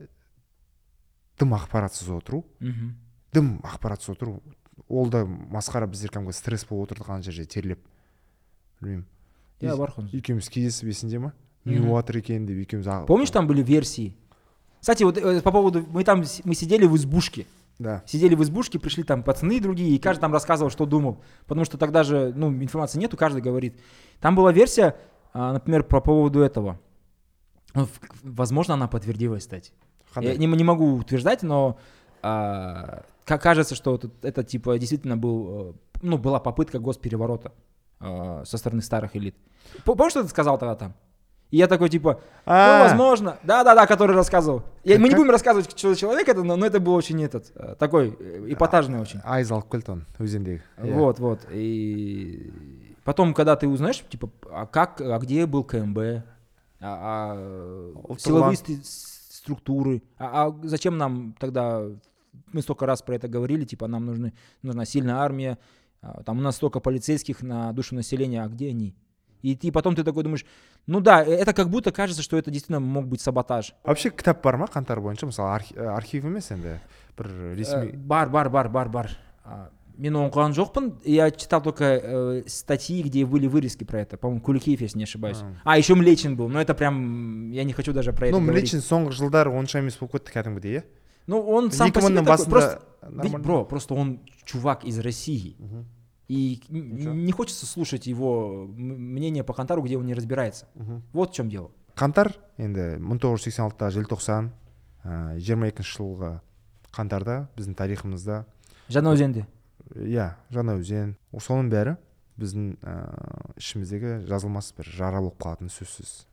дым ақпаратсыз отыру Мгм. дым ақпаратсыз отыру ол да масқара біздер кәдімгі стресс болып отырдық ана жерде терлеп білмеймін иә бар ғой. екеуміз кездесіп есіңде ма Мгм. ньюатер екен деп екеуміз Помнишь, там были версии? Кстати, вот э, по поводу, мы там, мы сидели в избушке, да сидели в избушке, пришли там пацаны другие, и каждый там рассказывал, что думал, потому что тогда же, ну, информации нету, каждый говорит. Там была версия, а, например, по поводу этого. Ну, Возможно, она подтвердилась, кстати. Я қандай не, не могу утверждать, но а, ка- кажется, что это, это, типа действительно был, э, ну, была попытка госпереворота а, со стороны старых элит. Помнишь, что ты сказал тогда там? И я такой, типа, ну, А, возможно. Да-да-да, который рассказывал. Я- мы не будем рассказывать, что за человек это, но, но это был очень этот, э, такой э, эпатажный очень. айыз алып келді оны өзендегі Иә. Вот, вот. И потом, когда ты узнаешь, типа, а как, а где был КМБ, а, а, силовые структуры, а, а зачем нам тогда, мы столько раз про это говорили, типа, нам нужны, нужна сильная армия, а, там у нас столько полицейских на душу населения, а где они? И ты потом ты такой думаешь, ну да, э, это как будто кажется, что это действительно мог быть саботаж. вообще кітап бар ма қаңтар бойынша мысалы архи- ә, архив емес енді бір Э, ресми бар, бар, бар, бар, бар. А, Мен оқыған жоқпын, я читал только э, статьи, где были вырезки про это. По-моему, Куликеев, если не ошибаюсь. А. А, еще Млечин был, но это прям, я не хочу даже про ну это говорить. млечин соңғы жылдары онша емес болып кетті кәдімгідей иә Ну, он сам по екі себе мыңның такой, просто, басында ведь, нормально бро, просто он чувак из России. Мгм. И Ничего. не хочется слушать его мнение по Хантару, где он не разбирается. Мгм. Вот в чем дело. қаңтар енді 1986 желтоқсан жиырма екінші жылғы қаңтарда біздің тарихымызда жаңа өзенде иә жаңа өзен соның бәрі біздің ә, ішіміздегі жазылмас бір жара болып қалатыны сөзсіз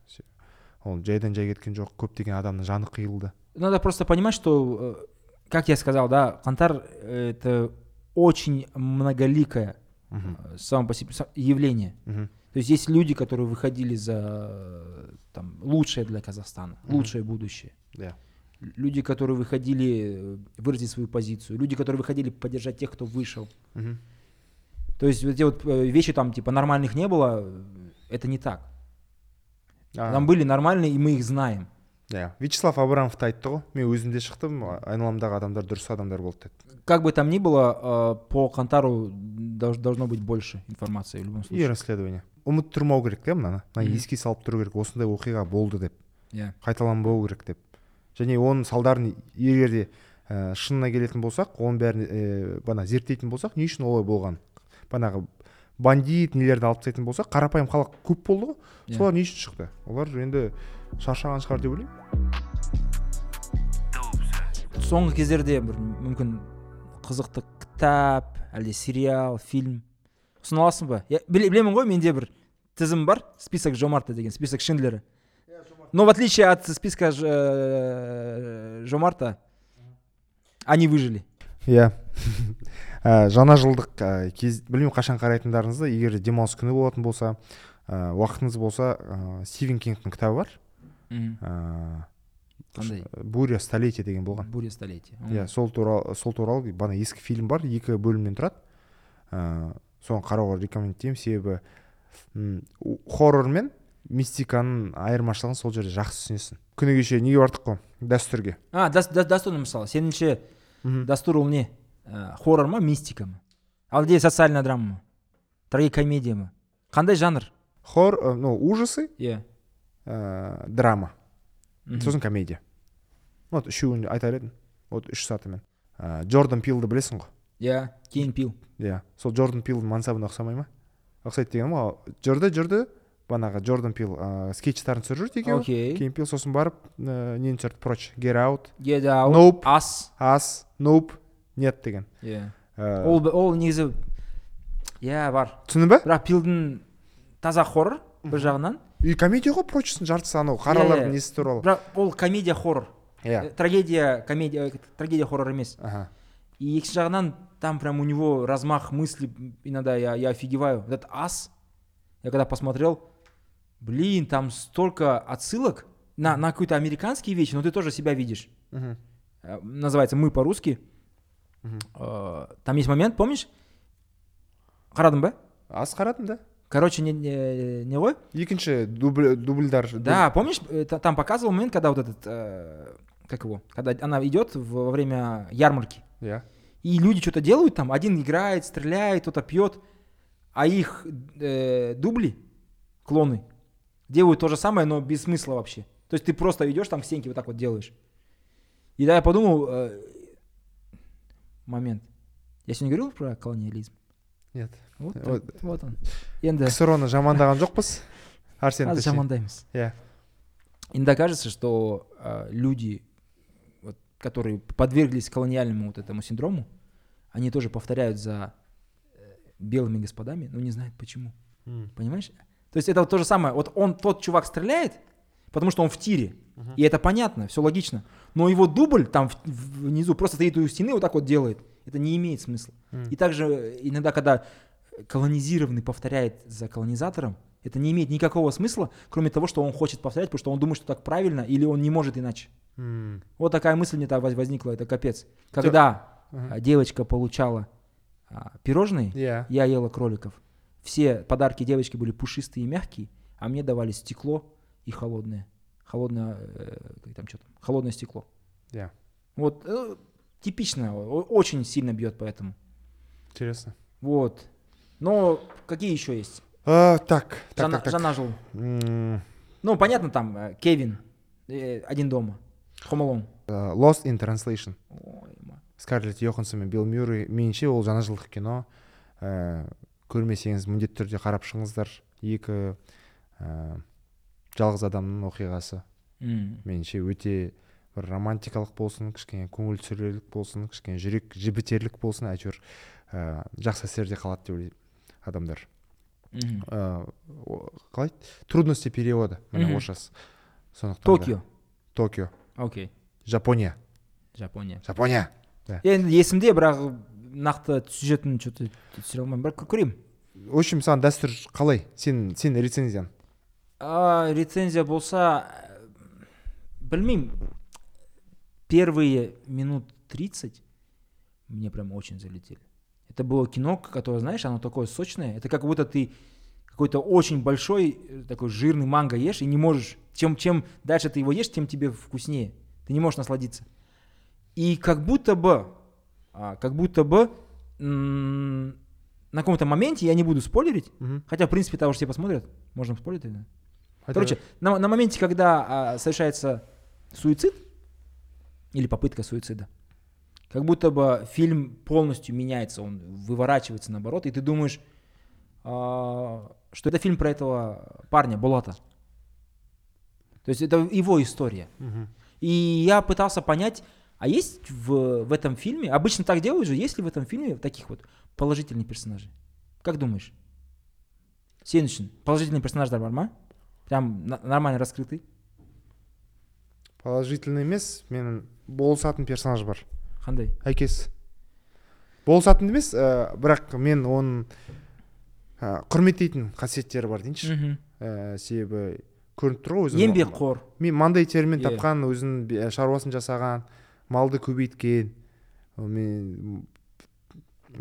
ол жайдан жай кеткен жоқ көптеген адамның жаны қиылды надо просто понимать что э, как я сказал да қаңтар э, это очень многоликое э, само по себе явление. Мхм то есть есть люди которые выходили за э, там лучшее для казахстана Мгм. лучшее будущее. Иә люди которые выходили э, выразить свою позицию люди которые выходили поддержать тех кто вышел. Мхм то есть вот эти вот вещи там типа нормальных не было это не так. А, там были нормальные и мы их знаем иә. Вячеслав абрамовты айтты ғой. Мен өзім де шықтым айналамдағы адамдар дұрыс адамдар болды деді. Как бы там ни было по долж- должно быть больше информации в любом и случае. расследование. Ұмыттырмау керек та мынаны? Мына еске салып тұру керек осындай оқиға болды деп. Иә. қайталанбау керек деп. Және оның салдарын егер де ә, шынына келетін болсақ оның бәрін ә, бана зерттейтін болсақ не үшін олай болған? Банағы бандит нелерді алып тастайтын болсақ қарапайым халық көп болды ғой. Иә. солар не үшін шықты? Олар енді шаршаған шығар деп ойлаймын. Соңғы кездерде бір мүмкін қызықты кітап әлде сериал фильм ұсына аласың ба? Білемін ғой менде бір тізім бар. Список жомарта деген список шиндлера. Но в отличие от списка э, жомарта они выжили. Иә. Ә, жаңа жылдық ә, кез білмеймін қашан қарайтындарыңызды егер де демалыс күні болатын болса ә, уақытыңыз болса ә, стивен кингтің кітабы бар. Қандай? буря столетия деген болған. Буря столетия иә сол туралы сол туралы бана ескі фильм бар екі бөлімнен тұрады. Ыыы соны қарауға рекомендтеймін себебі м, у- хоррор мен мистиканың айырмашылығын сол жерде жақсы түсінесің. Күні кеше неге бардық қой? Дәстүрге. А дәстүр мысалы сеніңше дәстүр ол не? Ә, хоррор ма мистика ма? Әлде социальная драма? Ма трагикомедия ма? Қандай жанр? Хор ә, ну ужасы иә. Ә, драма. Сосын комедия. Вот үшеуін айтар едім вот үш сатымен ә, джордан пилді білесің ғой иә кейін пил. Иә сол джордан пилдің мансабына ұқсамай ма ұқсайды дегенім ғой жүрді жүрді банағы джордан пил ә, скетчтарын түсіріп жүрді екеуі окей. Кейін пил сосын барып ә, нені түсірді? Прочь. Get out get out Nope. ас ас nope нет деген. Иә Ә, ол ол негізі иә бар. түсіндің ба бірақ пилдің таза хоррор бір жағынан. и комедия ғой прочтың жартысы анау қаралардың Иә, иә. несі туралы бірақ ол комедия хоррор иә Э, трагедия комедия э, трагедия хоррор емес ага и екінші жағынан там прям у него размах мысли иногда я, я офигеваю Вот этот ас я когда посмотрел блин там столько отсылок на, на какие-то американские вещи но ты тоже себя видишь мхм, Э, называется мы по-русски мхм. Э, там есть момент помнишь қарадың ба аз қарадым да короче не, не, не ғой екінші дубль дубльдар да помнишь э, та- там показывал момент когда вот этот э, как его когда она идет во время ярмарки. Иә и люди что-то делают там один играет стреляет кто-то пьет а их э, дубли клоны делают то же самое но без смысла вообще. То есть ты просто идешь там к стенке вот так вот делаешь. И да я подумал э, момент. Я сегодня говорил про колониализм нет вот, Вот. он енді ксро ны жамандаған жоқпыз арсен аз точнее. жамандаймыз иә Иногда кажется, что э, люди, вот, которые подверглись колониальному вот этому синдрому, они тоже повторяют за э, белыми господами, но не знают почему. М, Понимаешь? То есть это вот то же самое. Вот он, тот чувак стреляет, потому что он в тире. Мгм. И это понятно, все логично. Но его дубль там в- внизу просто стоит у стены, вот так вот делает. Это не имеет смысла. м. И также иногда, когда колонизированный повторяет за колонизатором, это не имеет никакого смысла, кроме того, что он хочет повторять, потому что он думает, что так правильно, или он не может иначе. М, Вот такая мысль воз- возникла, это капец. Когда а, девочка получала а, пирожные, иә я ела кроликов. Все подарки девочки были пушистые и мягкие, а мне давали стекло и холодное. Холодное, э, как там что там, холодное стекло. иә Вот э, типично, о- очень сильно бьет поэтому. интересно Вот. Но какие еще есть? А, так так Жана, так так Жана Жул. М, Ну, понятно, там э, Кевин, э, один дома. Хомалон. ә, lost in translation Ой, ма. скарлетт йоханссон мен билл мюррей меніңше ол жаңа жылдық кино ә, көрмесеңіз міндетті түрде қарап шығыңыздар екі ә, жалғыз адамның оқиғасы М. меніңше өте бір романтикалық болсын кішкене көңіл түсірерлік болсын кішкене жүрек жібітерлік болсын әйтеуір ә, жақсы әсерде қалады деп ойлаймын адамдар. Мгм. ә, қалай? Трудности перевода міне орысшасы. Сондықтан да- токио. Токио. Окей. Жапония. Жапония. Жапония. Енді есімде бірақ нақты сюжетін че то түсіре алмаймын. Бірақ көремін в общем саған дәстүр қалай? Сен сен рецензияң а, рецензия болса білмеймін. Первые минут 30 мне прям очень залетели. Это было кино которое знаешь оно такое сочное. Это как будто ты какой-то очень большой э, такой жирный манго ешь и не можешь чем чем дальше ты его ешь тем тебе вкуснее. Ты не можешь насладиться. И как будто бы а, как будто бы м, на каком-то моменте я не буду спойлерить хотя в принципе того же все посмотрят можно спойлерить да? Короче, на, на моменте, когда а, совершается суицид или попытка суицида, как будто бы фильм полностью меняется, он выворачивается наоборот, и ты думаешь, а, что это фильм про этого парня Булата. То есть это его история. Мгм. И я пытался понять, а есть в, в этом фильме, обычно так делают же, есть ли в этом фильме таких вот положительных персонажей? Как думаешь? Сен үшін положительный персонаждар бар ма? Прям нормально раскрытый? положительный емес менің болысатын персонаж бар Қандай? әкесі болысатын емес ә, бірақ мен оның ә, құрметтейтін қасиеттері бар дейінші ә, себебі көрініп тұр ғой өзінің Еңбекқор. мен мандай термен Иә. тапқан өзінің шаруасын жасаған малды көбейткен мен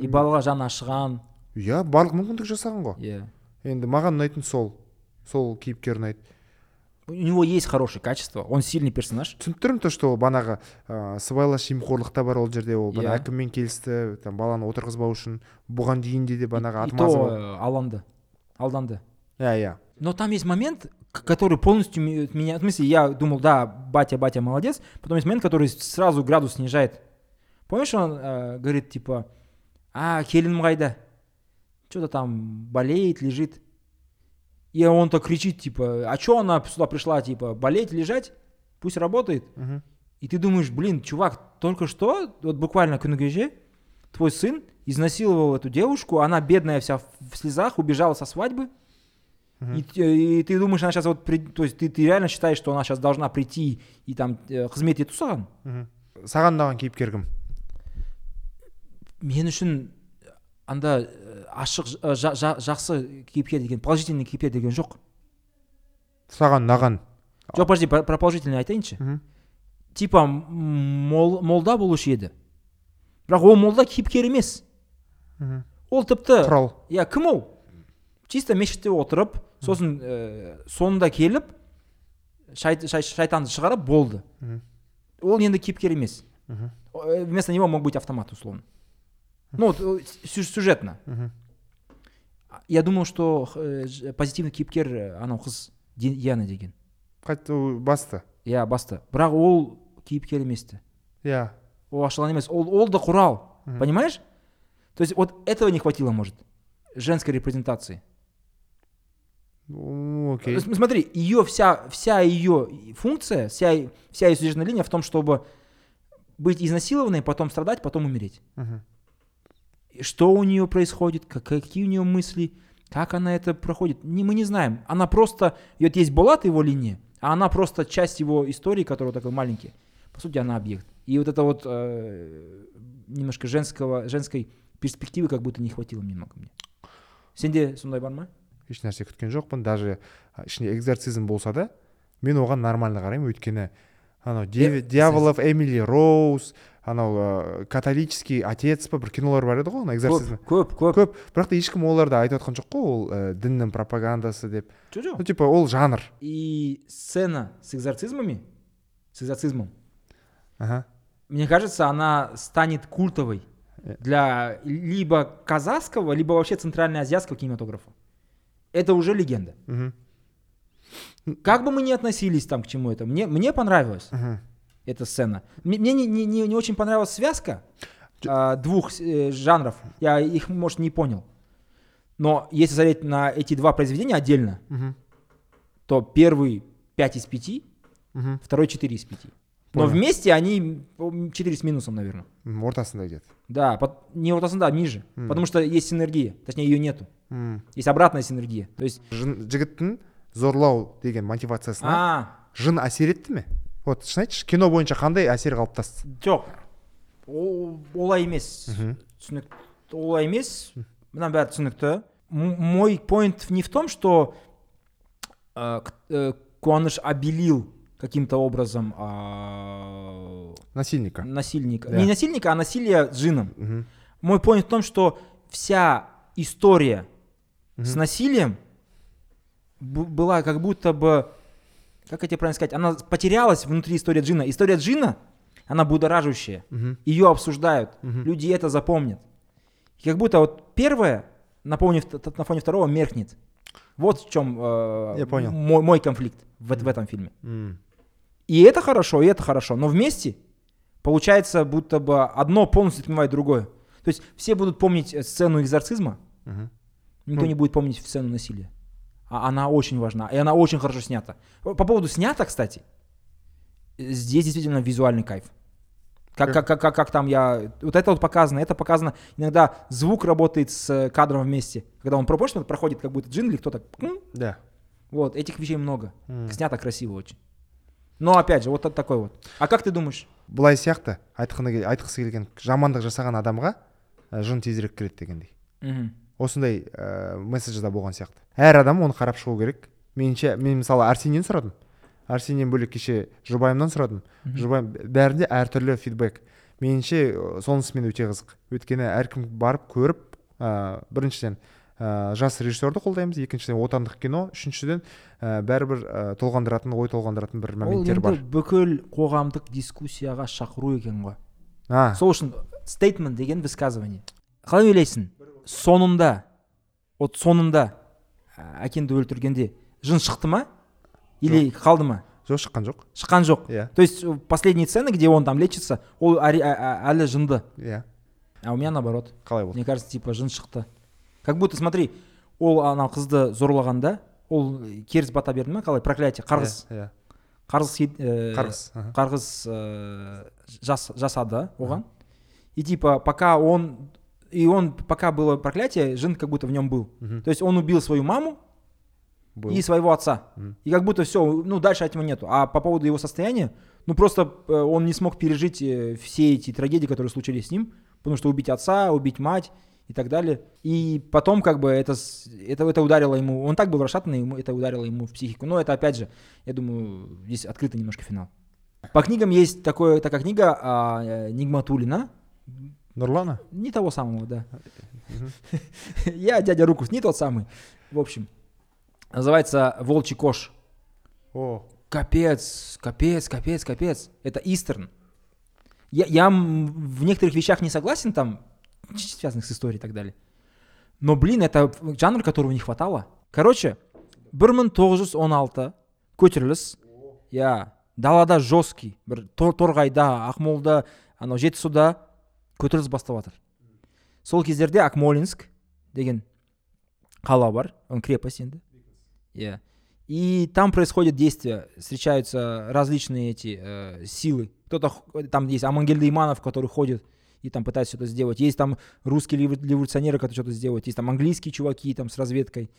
И балаға жаны ашыған. иә барлық мүмкіндік жасаған ғой Иә. енді маған ұнайтын сол сол кейіпкер ұнайды У него есть хорошие качества, он сильный персонаж. түсініп тұрмын то что ол банағы ә, сыбайлас жемқорлық та бар ол жерде ол бана Иә. әкіммен келісті там баланы отырғызбау үшін бұған дейін де банағы то бар э, алданды. Алданды. иә иә Но там есть момент, который полностью ме- меня... В смысле, я думал, да, батя, батя молодец. Потом есть момент, который сразу градус снижает. Помнишь, он э, говорит, типа, а, келінім қайда? Что-то там болеет, лежит. И он так кричит, типа, а что она сюда пришла, типа, болеть, лежать? Пусть работает. Мгм. И ты думаешь, блин, чувак, только что, вот буквально күні кеше, твой сын изнасиловал эту девушку, она бедная вся в в слезах, убежала со свадьбы. Мгм. И, т- и ты думаешь, она сейчас вот, при- то есть ты, ты реально считаешь, что она сейчас должна прийти и там э, қызмет ету саған? мхм. саған ұнаған кейіпкер кім Мен үшін анда э, ашық э, жа- жа- жақсы кейіпкер деген, положительный кейіпкер деген жоқ. саған ұнаған Жоқ, подожди, про, положительный айтайыншы. Типа мол, молда болушы еді. Бірақ ол молда кейіпкер емес. Ол тіпті құрал иә кім ол чисто мешітте отырып сосын ә, соңында келіп шай, шай, шайтанды шығарып болды ол енді кейіпкер емес. Э, вместо него мог быть автомат условно ну вот, э, сю- сюжетно Мгм. я думал что э, ж- позитивный кейіпкер э, анау қыз Ди- диана деген қайт ол басты иә басты бірақ ол кейіпкер емес ті иә ол ашылған емес ол, ол да құрал Мгм. понимаешь то есть вот этого не хватило может женской репрезентации Ну, окей То есть, Смотри, ее вся, вся ее функция, вся, вся ее сюжетная линия в том, чтобы быть изнасилованной, потом страдать, потом умереть. Мгм. И Что у нее происходит, как- какие у нее мысли, как она это проходит, не, мы не знаем. Она просто, и вот есть Булат его линия, а она просто часть его истории, которая такой маленький. По сути, она объект. И вот это вот э, немножко женского, женской перспективы как будто не хватило немного мне. Сенде сондай бар ма? ешнәрсе күткен жоқпын даже а, ішінде экзорцизм болса да мен оған нормально қараймын өйткені анау Э, дьяволов эмили роуз анау ә, католический отец па бір кинолар бар еді ғой ана экзорцизм Көп, көп, көп. көп бірақ та ешкім оларды айтып жатқан жоқ қой ол ә, діннің пропагандасы деп Чё-чё? ну типа ол жанр И сцена с экзорцизмами, с экзорцизмом, Ага. мне кажется, она станет культовой Э. для либо казахского, либо вообще центральноазиатского кинематографа. Это уже легенда. Мгм. Как бы мы ни относились там к чему это, мне, мне понравилась Мгм. эта сцена. Мне мне не, не, не, не очень понравилась связка Ч- а, двух э, жанров. Я их, может, не понял. Но если смотреть на эти два произведения отдельно, Мгм. что первый 5 из 5, мхм второй 4 из 5. Но Понял. вместе они м, 4 с минусом, наверное. М, ортасында где то Да, пот- не ортасында, а ниже. М. Потому что есть синергия, точнее ее нету. М. Есть обратная синергия. То есть, жын жігіттің зорлау деген мотивациясына а, жын әсер етті ме вот шын айтшы кино бойынша қандай әсер қалыптасты жоқ, ол олай емес. мхм түсінік олай емес мына бәрі түсінікті М- мой point не в том что э, к- э, куаныш обелил каким-то образом а, насильника насильника Да. не насильника а насилие джином мхм мой point в том что вся история с Мгм. насилием бу- была как будто бы как это правильно сказать она потерялась внутри истории джина история джина она будоражащая мхм ее обсуждают, Мгм. люди это запомнят. И как будто вот первое на фоне, вт- на фоне второго меркнет. Вот в чем э, Я понял. Мой, мой конфликт в, в этом фильме. М. И это хорошо, и это хорошо, но вместе получается, будто бы одно полностью затмевает другое. То есть все будут помнить э, сцену экзорцизма, Мгм. никто Ну. не будет помнить сцену насилия. А она очень важна, и она очень хорошо снята. По по поводу снята, кстати, э, здесь действительно визуальный кайф. Как, Как? как, как, как, как там я... Вот это вот показано, это показано. Иногда звук работает с э, кадром вместе. Когда он пропорчно проходит, как будто джин или кто-то... м, да Вот, этих вещей много. М. Снято красиво очень. Но опять же, вот это такой вот. А как ты думаешь? былай сияқты айтқаны кел- айтқысы келген жамандық жасаған адамға ә, жын тезірек кіреді дегендей Мгм. осындай ә, месседж да болған сияқты. Әр адам оны қарап шығу керек. Меніңше мен мысалы арсеннен сұрадым. Арсеннен бөлек кеше жұбайымнан сұрадым. Жұбайым бәрінде әртүрлі фидбэк. Меніңше сонысымен өте қызық. Өйткені әркім барып көріп ә, біріншіден ә, жас режиссерді қолдаймыз. Екіншіден отандық кино. Үшіншіден ә, бәрібір ә, толғандыратын ой толғандыратын бір моменттер бар. бүкіл қоғамдық дискуссияға шақыру екен ғой. А. Сол үшін стейтмент деген высказывание. Қалай ойлайсың? Соңында вот соңында әкеңді өлтіргенде жын шықты ма? Или қалды ма? Жоқ шыққан жоқ. Шыққан жоқ. Иә. То есть э, последние сцены где он там лечится ол әлі жынды. Иә. А у меня наоборот. Қалай болды? Мне кажется типа жын шықты. Как будто смотри ол анау қызды зорлағанда ол керіс бата берді ма қалай? Проклятие. Қарғыс. Иә қарғыс хит- э, қарғыс қарғыс э, жас, жасады оған. И типа пока он и он пока было проклятие жин как будто в нем был. Мгм. то есть он убил свою маму Был. и своего отца. Мгм. и как будто все ну дальше от него нету. А по поводу его состояния ну просто э, он не смог пережить э, все эти трагедии которые случились с ним. Потому что убить отца убить мать и так далее. И потом как бы это это это ударило ему. Он так был расшатанный ему это ударило ему в психику. Но это опять же я думаю здесь открытый немножко финал. По книгам есть такое такая книга а, э, Нигматулина нұрлана не того самого, да. Я дядя Рукус, не тот самый. В общем, называется Волчий кош. о Капец, капец, капец, капец. Это Истерн. Я, я м, в некоторых вещах не согласен там, чуть-чуть связанных с историей и так далее. Но, блин, это жанр, которого не хватало. Короче, бір мың тоғыз жүз он алты көтеріліс иә далада жесткий бір тор- торғайда ақмолда анау жетісуда көтеріліс бастап жатыр сол кездерде акмолинск деген қала бар он крепость енді иә и там происходит действие встречаются различные эти э, силы кто-то х- там есть Амангельда Иманов который ходит и там пытается что-то сделать есть там русские револю- революционеры которые что-то сделают есть там английские чуваки там с разведкой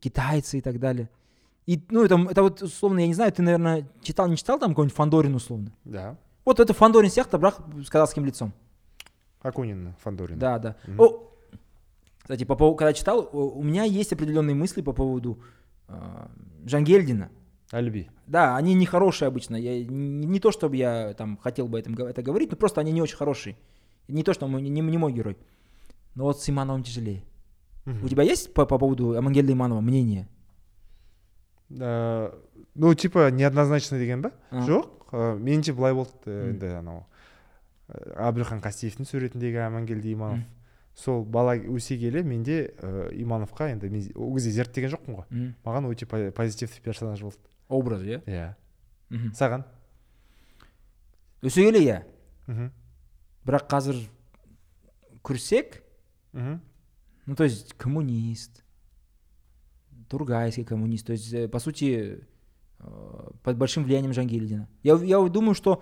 китайцы и так далее и ну это, это вот условно я не знаю ты наверное читал не читал там какой-нибудь Фандорин условно да вот это Фандорин сияқты бірақ с казахским лицом акунин фандорин да, да. Мгм. О, кстати, по поводу, когда читал, у меня есть определенные мысли по поводу э, Жангельдина. әлби Да, они нехорошие обычно. Я, не, не то, чтобы я там хотел бы этом, это говорить, но просто они не очень хорошие. Не то, что мой- не, не мой герой. Но вот с Имановым тяжелее. Мгм. У тебя есть по, по поводу Амангельда Иманова мнение? Ә, ну типа неоднозначно деген ба А. жоқ ә, меніңше былай болды енді анау ә, әбілхан қастеевтің суретіндегі амангелді иманов. Сол бала өсе келе менде ә, имановқа енді мен ол кезде зерттеген жоқпын ғой. Маған өте по- позитивті персонаж болды. Образ, иә? иә. Саған? Өсе келе иә. мхм. Бірақ қазір күрсек, мхм. Ну, то есть коммунист, тургайский коммунист. То есть, э, по сути, э, под большим влиянием Жангельдина. Я, я думаю, что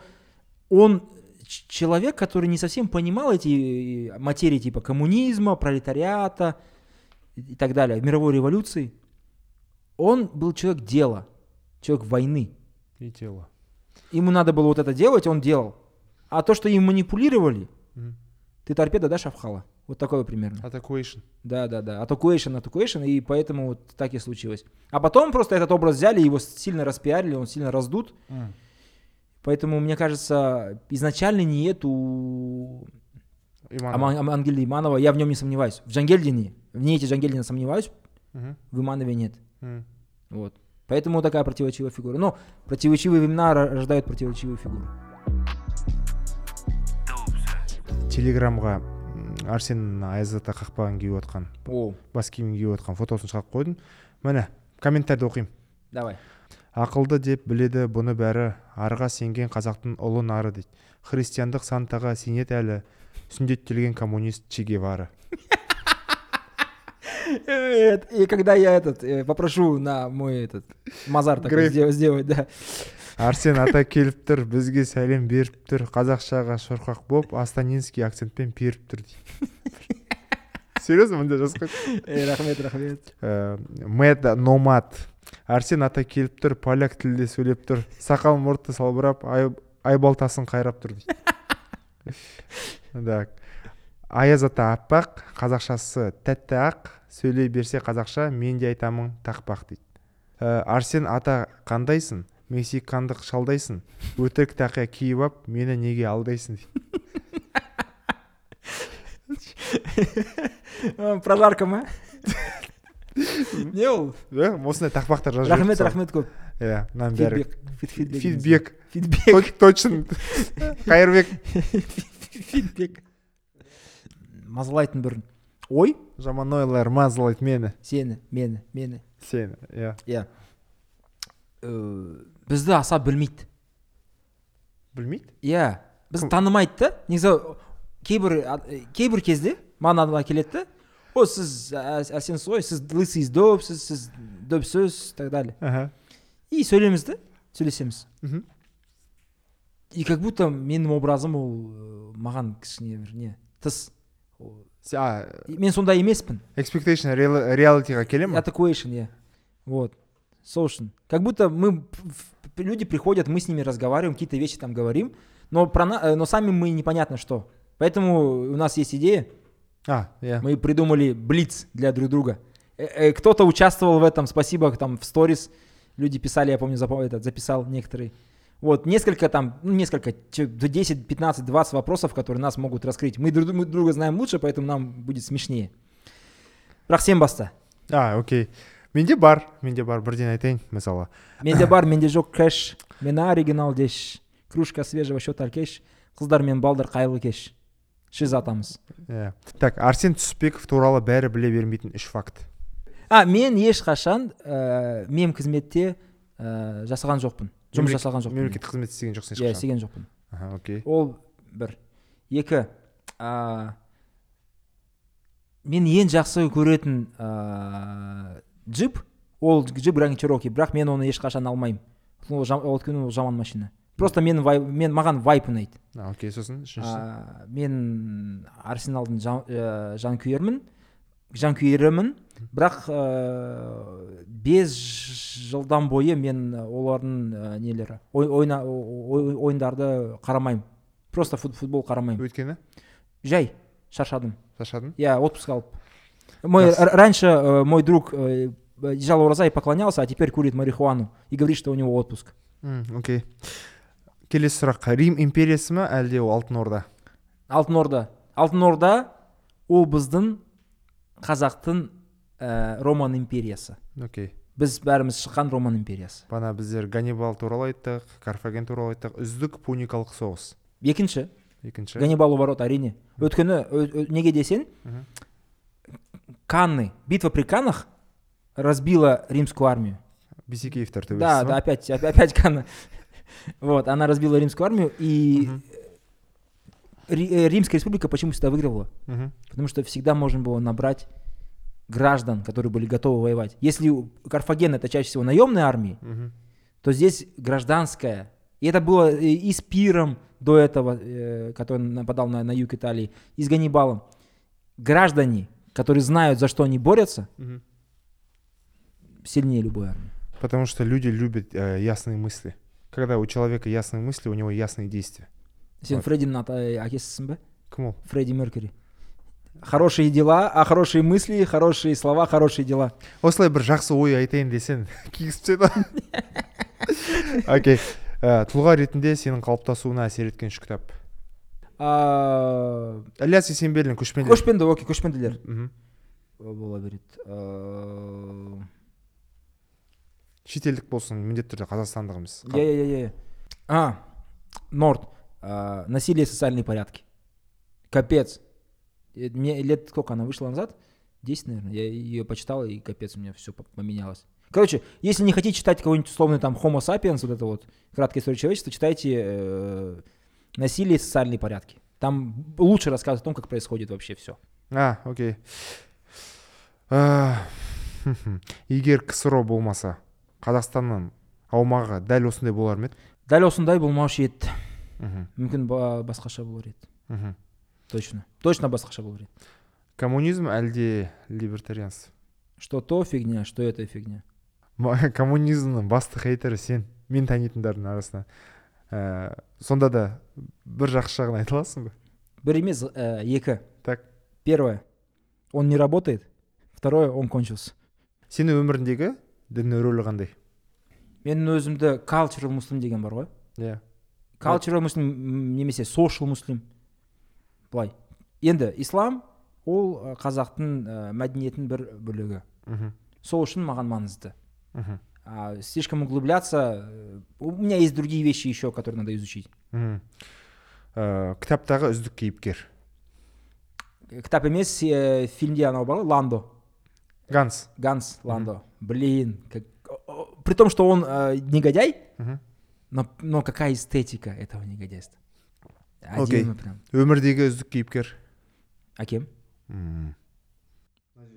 он человек, который не совсем понимал эти э, материи типа коммунизма, пролетариата и так далее, мировой революции. Он был человек дела, человек войны. И тело. Ему надо было вот это делать, он делал. А то, что им манипулировали, Мгм. ты торпеда дашь Авхала. Вот такое примерно. Атакуэйшн. Да, да, да. Атакуэйшн, атакуэйшн, и поэтому вот так и случилось. А потом просто этот образ взяли, его сильно распиарили, он сильно раздут. Поэтому, мне кажется, изначально нет у Иманов. Ама- Ама- Ангельда Иманова, я в нем не сомневаюсь. В Джангельдине, в Ниете Джангельдина сомневаюсь, Мгм. в Иманове нет. М. Вот. Поэтому такая противоречивая фигура. Но противоречивые времена ро- рождают противоречивые фигуры. телеграмға м, арсен айзата қақпағын киіп отқан О, бас киімін киіп отқан фотосын шығарып қойдым міне комментарийді оқимын давай. ақылды деп біледі бұны бәрі. арға сенген қазақтың ұлы нары дейді. Христиандық сантаға сенеді әлі. Сүндеттелген коммунист че гевара. И когда я этот э, попрошу на мой этот мазар такой сделать, да. арсен ата келіп тұр бізге сәлем беріп тұр. Қазақшаға шорқақ боп астанинский акцентпен беріп тұр дейді. Серьезно мында жазған Э, Рахмет, рахмет. Э, мэд номад. Арсен ата келіп тұр поляк тілде сөйлеп тұр. Сақал мұрты салбырап ай, айбалтасын қайрап тұр дейді. Так аяз ата аппақ қазақшасы тәтті ақ сөйлей берсе қазақша мен де айтамын тақпақ дейді. Э, арсен ата қандайсың? Мексикандық шалдайсың? Өтірік тақия киіп ап мені неге алдайсың дейді. Прожарка ма? Не ол? Э, осындай тақпақтар жазып Рахмет, рахмет көп. иә мынаның бәрі Фидбек. Фид- Фидбек. точно қайырбек Фидбек. Мазалайтын бір ой жаман ойлар мазалайды мені сені, мені, мені. сені иә Иә. Э, Бізді аса білмейді. білмейді Иә. Біз Кім? танымайды да. Негізі кейбір э, кейбір кезде маған адамдар келеді да о сіз ә- әрсенсіз ғой сіз лысый допсіз сіз допсіз так далее аха и сөйлейміз да сөйлесеміз мхм и как будто менің образым ол э, маған кішкене бір не тыс Ол- Се- а и мен сондай емеспін expectation реал- реалитиға келе ма атакуэйшн иә вот сол үшін как будто мы п- п- люди приходят мы с ними разговариваем какие-то вещи там говорим но про на- э, но сами мы непонятно что поэтому у нас есть идея а иә мы придумали блиц для друг друга. Э, э, кто-то участвовал в этом спасибо там в сторис. Люди писали я помню запо- этот, записал некоторые. Вот несколько там ну, несколько че- до 10 15 20 вопросов которые нас могут раскрыть. Мы друг, мы друг друга знаем лучше поэтому нам будет смешнее. Бірақ сен баста. А окей. Менде бар менде бар бірден айтайын мысалы менде бар менде жоқ кэш мен оригинал деш кружка свежего счета алкеш қыздар мен балдар қайырлы кеш шиз атамыз. Иә так арсен түсіпбеков туралы бәрі біле бермейтін үш факт. А мен ешқашан ә, мем қызметте ә, жасаған жоқпын. Жұмыс жасаған жоқпын. мемлекеттік қызмет істеген жоқсың иә ешқашан? істеген жоқпын. Аха окей. Ол бір. Екі ә, мен ең жақсы көретін ә, джип ол джип гранд чероки бірақ мен оны ешқашан алмаймын. Ол ол жаман машина. Просто мен, вай, мен маған вайп ұнайды. Окей сосын үшіншісі ә, мен арсеналдың жан, ә, жанкүйермін жанкүйерімін. Бірақ ә, бес жылдан бойы мен олардың ә, нелері ой, ойна, ой- ойындарды қарамаймын. Просто фут, футбол қарамаймын. Өйткені? Жай шаршадым. Шаршадың? Я отпуск алып. Мой раньше э, мой друг э, держал ураза и поклонялся а теперь курит марихуану. И говорит что у него отпуск. Окей. Келесі сұрақ рим империясы ма? Әлде ол алтын орда? Алтын орда. Алтын орда ол біздің қазақтың ә, роман империясы. Окей. Біз бәріміз шыққан роман империясы. Бағана біздер ганнибал туралы айттық карфаген туралы айттық. Үздік пуникалық соғыс. Екінші. Екінші. Ганнибал оборот әрине өйткені неге десең канны битва при каннах разбила римскую армию. Бисекеевтер да төбелесі да ма? опять опять, опять канны. Вот она разбила римскую армию и э, римская республика почему всегда выигрывала потому что всегда можно было набрать граждан которые были готовы воевать если карфаген это чаще всего наемные армии Мгм. то здесь гражданское. И это было э, и с Пиром до этого, э, который нападал на, на юг Италии, и с Ганнибалом. Граждане, которые знают, за что они борются, сильнее любой армии. Потому что люди любят э, ясные мысли. Когда у человека ясные мысли, у него ясные действия. сен Вот. фреддин әкесісің бе Кім ол фредди меркьюри. Хорошие дела а хорошие мысли хорошие слова хорошие дела. Осылай бір жақсы ой айтайын десең кигізіп тастайды окей. Ә, тұлға ретінде сенің қалыптасуына әсер еткен үш кітап. А, ілияс есенберлин көшпенді көшпенді окей көшпенділер бола береді. Э, шетелдік болсын міндетті түрде қазақстандық емес иә иә иә иә а норд а, насилие в социальной порядке капец Э, мне лет сколько она вышла назад 10 наверное я ее почитал и капец у меня все поменялось короче если не хотите читать какой-нибудь условный там homo sapiens вот это вот краткая история человечества читайте э, насилие в социальной порядке там лучше рассказывают о том как происходит вообще все а окей А, хм, егер ксро болмаса қазақстанның аумағы дәл осындай болар ма еді? Дәл осындай болмаушы еді. Мхм, мүмкін ба- басқаша болар еді. Мхм. точно. Точно басқаша болар еді. Коммунизм әлде либертарианство что то фигня что это фигня. Коммунизмнің басты хейтері сен. Мен танитындардың арасынан ә, сонда да бір жақсы жағын айта аласың ба? Бір емес э, екі. Так. Первое. Он не работает. Второе он кончился. Сенің өміріңдегі діннің рөлі қандай? Менің өзімді cultural муслим деген бар ғой. Иә. Cultural муслим немесе social муслим былай. Енді ислам ол қазақтың мәдениетінің бір бөлігі. Мхм, сол үшін маған маңызды. Мхм, а слишком углубляться у меня есть другие вещи еще которые надо изучить. Мхм. Ә, кітаптағы үздік кейіпкер. Кітап емес э, фильмде анау бар ғой ландо ганс ганс ландо блин как... при том что он э, негодяй но, но какая эстетика этого негодяйства Окей. Әдемі прям өмірдегі үздік кейіпкер әкем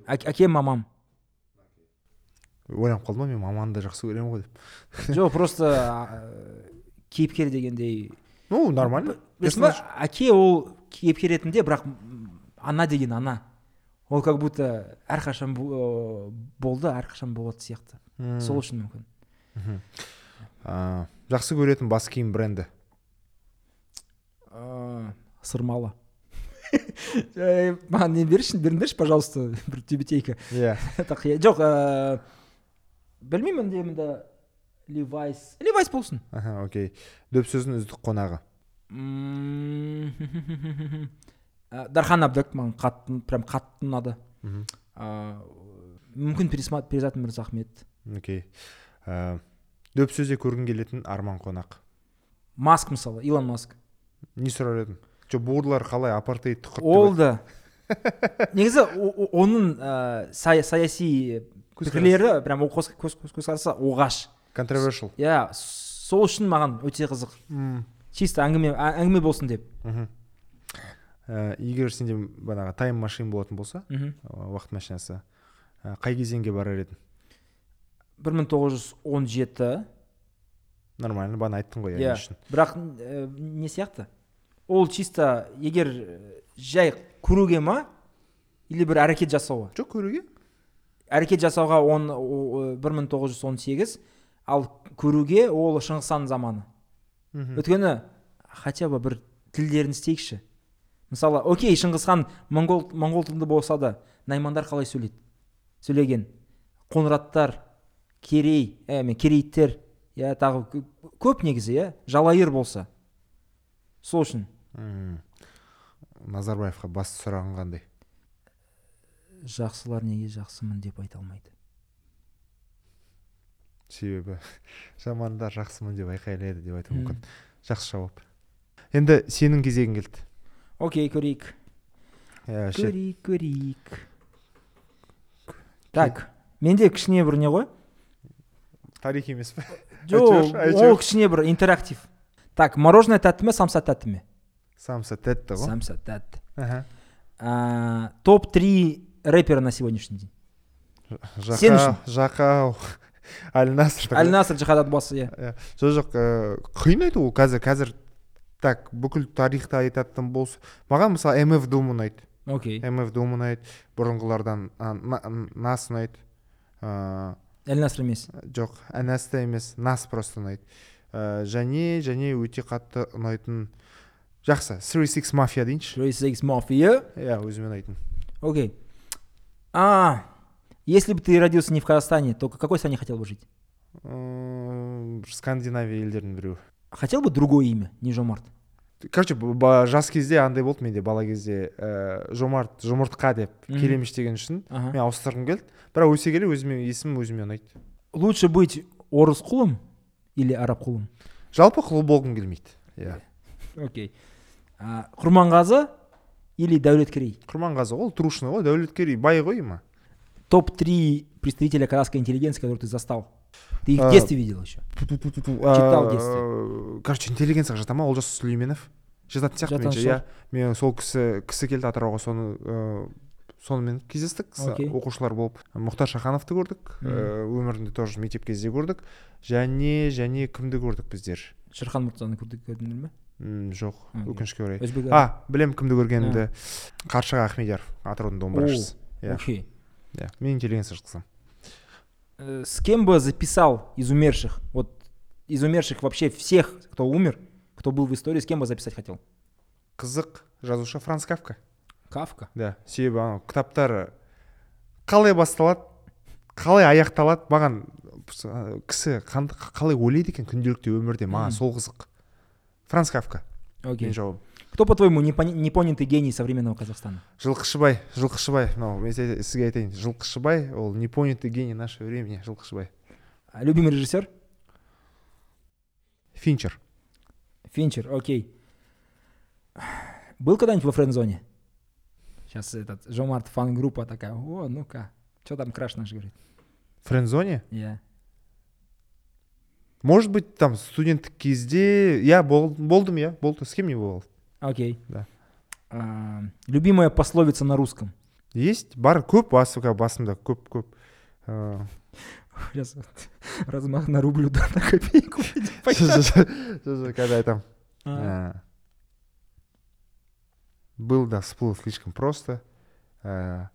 әкем мамам ойланып қалдым ғой мен маманды жақсы көремін ғой деп жоқ просто кейіпкер дегендей ну нормально әке ол кейіпкер ретінде бірақ ана деген ана ол как будто әрқашан бо- болды әрқашан болады сияқты. Сол үшін мүмкін. Мхм. Ә, жақсы көретін бас киім бренді? Сырмалы. Маған не берші беріңдерші пожалуйста бір тюбетейка. Иә. Жоқ ыыы білмеймін енді левайс левайс болсын. Аха окей. Дөп сөздің үздік қонағы. Ә, дархан әбдік маған қатты прям қатты ұнады. Ыыы мүмкін перизат мырзахмет окей. Ә, дөп сөзде көргің келетін арман қонақ. Маск мысалы илон маск. Не сұрар едің? Жоқ буырлар қалай апартеидті құртты ол да. негізі оның ә, сая- саяси пікірлері прям көзқарасы оғаш. Controversial. Иә сол үшін маған өте қызық. Чисто әңгіме ә- әңгіме болсын деп. Мхм. Ә, егер сенде бағанағы тайм машин болатын болса мхм ә, уақыт машинасы ә, қай кезеңге барар едің? бір мың тоғыз жүз он жеті. Нормально бағана айттың ғой иә үшін. бірақ ә, не сияқты? Ол чисто егер жай көруге ма или бір әрекет жасауға? Жоқ көруге. Әрекет жасауға он о- о- 1918 ал көруге ол шыңғысхан заманы. Мгм. өйткені хотя бы бір тілдерін істейікші. Мысалы окей шыңғысхан моңғол моңғол тілінде болса да наймандар қалай сөйлейді? Сөйлеген. Қоңыраттар керей ә, мен керейіттер иә тағы кө- көп негізі иә жалайыр болса. Сол үшін. Назарбаевқа басты сұрағың қандай? Жақсылар неге жақсымын деп айта алмайды. Себебі жамандар жақсымын деп айқайлайды деп айтуы мүмкін. Жақсы жауап. Енді сенің кезегің келді. Окей көрейік Иә, көрейік көрейік так менде кішкене бір не ғой тарих емес па жоқ ол кішкене бір интерактив так мороженое тәтті ме самса тәтті ме самса тәтті ғой самса тәтті топ три рэпера на сегодняшний день. Сен үшін. жақау әль наср әль жихад отбасы иә жоқ жоқ қиын айту ол қазір қазір так бүкіл тарихты айтатын болса маған мысалы мф дум ұнайды окей. Мф дум ұнайды бұрынғылардан нас ұнайды ыыы әль наср емес. жоқ әнәс та емес нас просто ұнайды ә, және және өте қатты ұнайтын жақсы 36 мафия дейінші. 36 Mafia. иә өзіме ұнайтын. Окей. А, если бы ты родился не в Казахстане, то в какой стране хотел бы жить? Скандинавия елдерінің біреуі. Хотел бы другое имя, не Жомарт? короче жас кезде андай болды менде бала кезде ә, жомарт жұмыртқа деп Мгм. келеміш деген үшін Ага. мен ауыстырғым келді бірақ өсе келе өзіме есімім өзіме ұнайды Лучше быть орыс құлым или араб құлым? жалпы құл болғым келмейді иә Окей. Құрманғазы или Дәулеткерей? құрманғазы ол трушный ғой дәулеткерей бай ғой ма Топ-3 представителя казахской интеллигенции, которые ты застал. Ты их в детстве видел еще. читал в детстве. короче интеллигенцияға жата ма олжас сүлейменов жататын сияқты меніңше иә мен сол кісі кісі келді атырауға соны ыыы сонымен кездестік. Оқушылар болып. Мұхтар шахановты көрдік. Ыыы өмірінде тоже мектеп кезде көрдік. Және және кімді көрдік біздер? Шерхан Мұртазаны көрдіңдер ме? Жоқ. Өкінішке орай. Өзбек а білем кімді көргенімді. Қаршыға ахмедияров атыраудың домбырашысы иә. Иә. Мен интеллигенция жатқызамын Э, С кем бы записал из умерших, вот из умерших вообще всех, кто умер, кто был в истории, с кем бы записать хотел? қызық жазушы франц кафка Кафка. да себебі анау кітаптары қалай басталады қалай аяқталады маған кісі қалай ойлайды екен күнделікті өмірде маған сол қызық франц кафка Окей. менің жауабым Кто, по-твоему, непони- непонятый гений современного Казахстана? жылқышыбай жылқышыбай мынау мен сізге сізге айтайын жылқышыбай ол непонятый гений нашего времени жылқышыбай А Любимый режиссер? финчер Финчер, окей. Был когда-нибудь во френд-зоне? Сейчас этот Жомарт фан-группа такая, о, ну-ка, что там краш наш говорит? френдзоне Я. может быть там студенттік кезде иә бол, болдым иә болды с кем не бывал Окей. Да. А, любимая пословица на русском? есть бар көп басы басымда көп көп Э, Сейчас вот размах на рублю да, на копейку. қазір айтамын А, Э, был да всплыл слишком просто Э,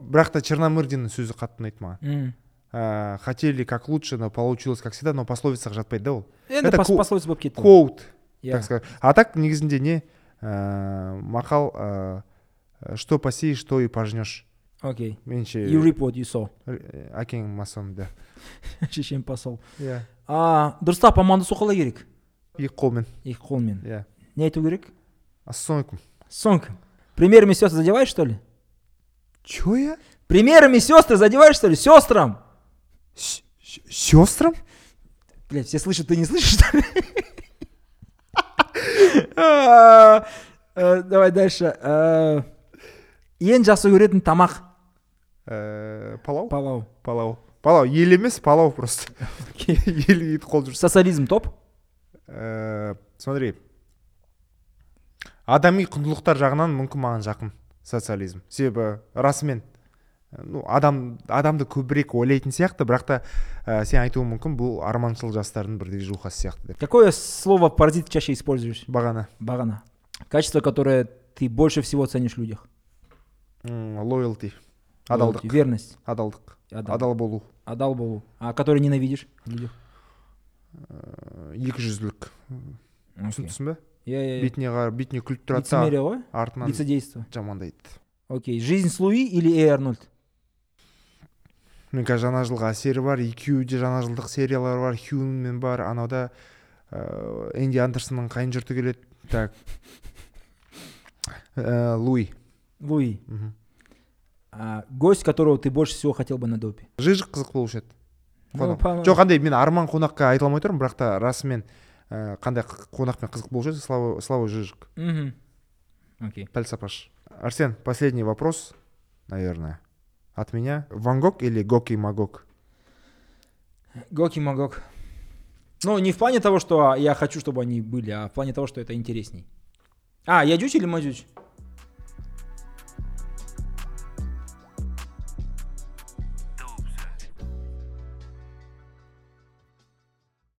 бірақ та черномырдиннің сөзі қатты ұнайды маған м. Э, хотели как лучше но получилось как всегда но пословицаға жатпайды да ол Енді Это пос- ку- пословица болып кетті ғой. коут Иә. так сказать а так негізінде не ә, мақал ә, что посеешь то и пожнешь Окей. меніңше You reap what you sow. Р- әкең масон да шешем посол иә а дұрыстап амандасу қалай керек екі қолмен екі қолмен иә не айту керек ассалаумағалейкум сонг примерами сестры задеваешь что ли че я примерами сестры задеваешь что ли сестрам сестрам Блять, все слышат, ты не слышишь, что ли? Э, Давай дальше. Э, Ең жақсы көретін тамақ? Ә, палау? Палау. Палау. Палау. Ел емес палау просто. Ел ет қол жүрсе социализм топ? Ә, смотри. Адами құндылықтар жағынан мүмкін маған жақын социализм себебі расымен. Ну адам адамды көбірек ойлайтын сияқты бірақ та ә, сен айтуың мүмкін бұл арманшыл жастардың бір движухасы сияқты деп. Какое слово паразит чаще используешь? Бағана. Багана качество которое ты больше всего ценишь в людях? Лоялти. Адалдық. верность. Адалдық. Адал, адал болу. Адал болу. А который ненавидишь в людях? Ә, екі жүзділік түсіндің ба? Я- я. бетіне қарап бетіне күліп тұрады лицемерие ғой артынан лицедейство. жамандайды. Окей. Жизнь с луи или эй арнольд жаңа жылға әсері бар екеуі де жаңа жылдық сериялар бар хьюмен бар анауда ә, энди андерсонның қайын жұрты келеді. Так. Ә, луи. Луи. Мхм. а, гость которого ты больше всего хотел бы на допе? Жижик қызық болушы еді. Жоқ андай мен арман қонаққа айта алмай тұрмын бірақ та расымен ә, қандай қонақпен қызық болушы еді слава слава жижик. Мгм. окей. Пәлсапаш. Арсен последний вопрос наверное. От меня ван гог или гоки магог Гоки Магок. Ну, не в плане того, что я хочу, чтобы они были, а в плане того, что это интересней. А, Ядюч или Мадюч?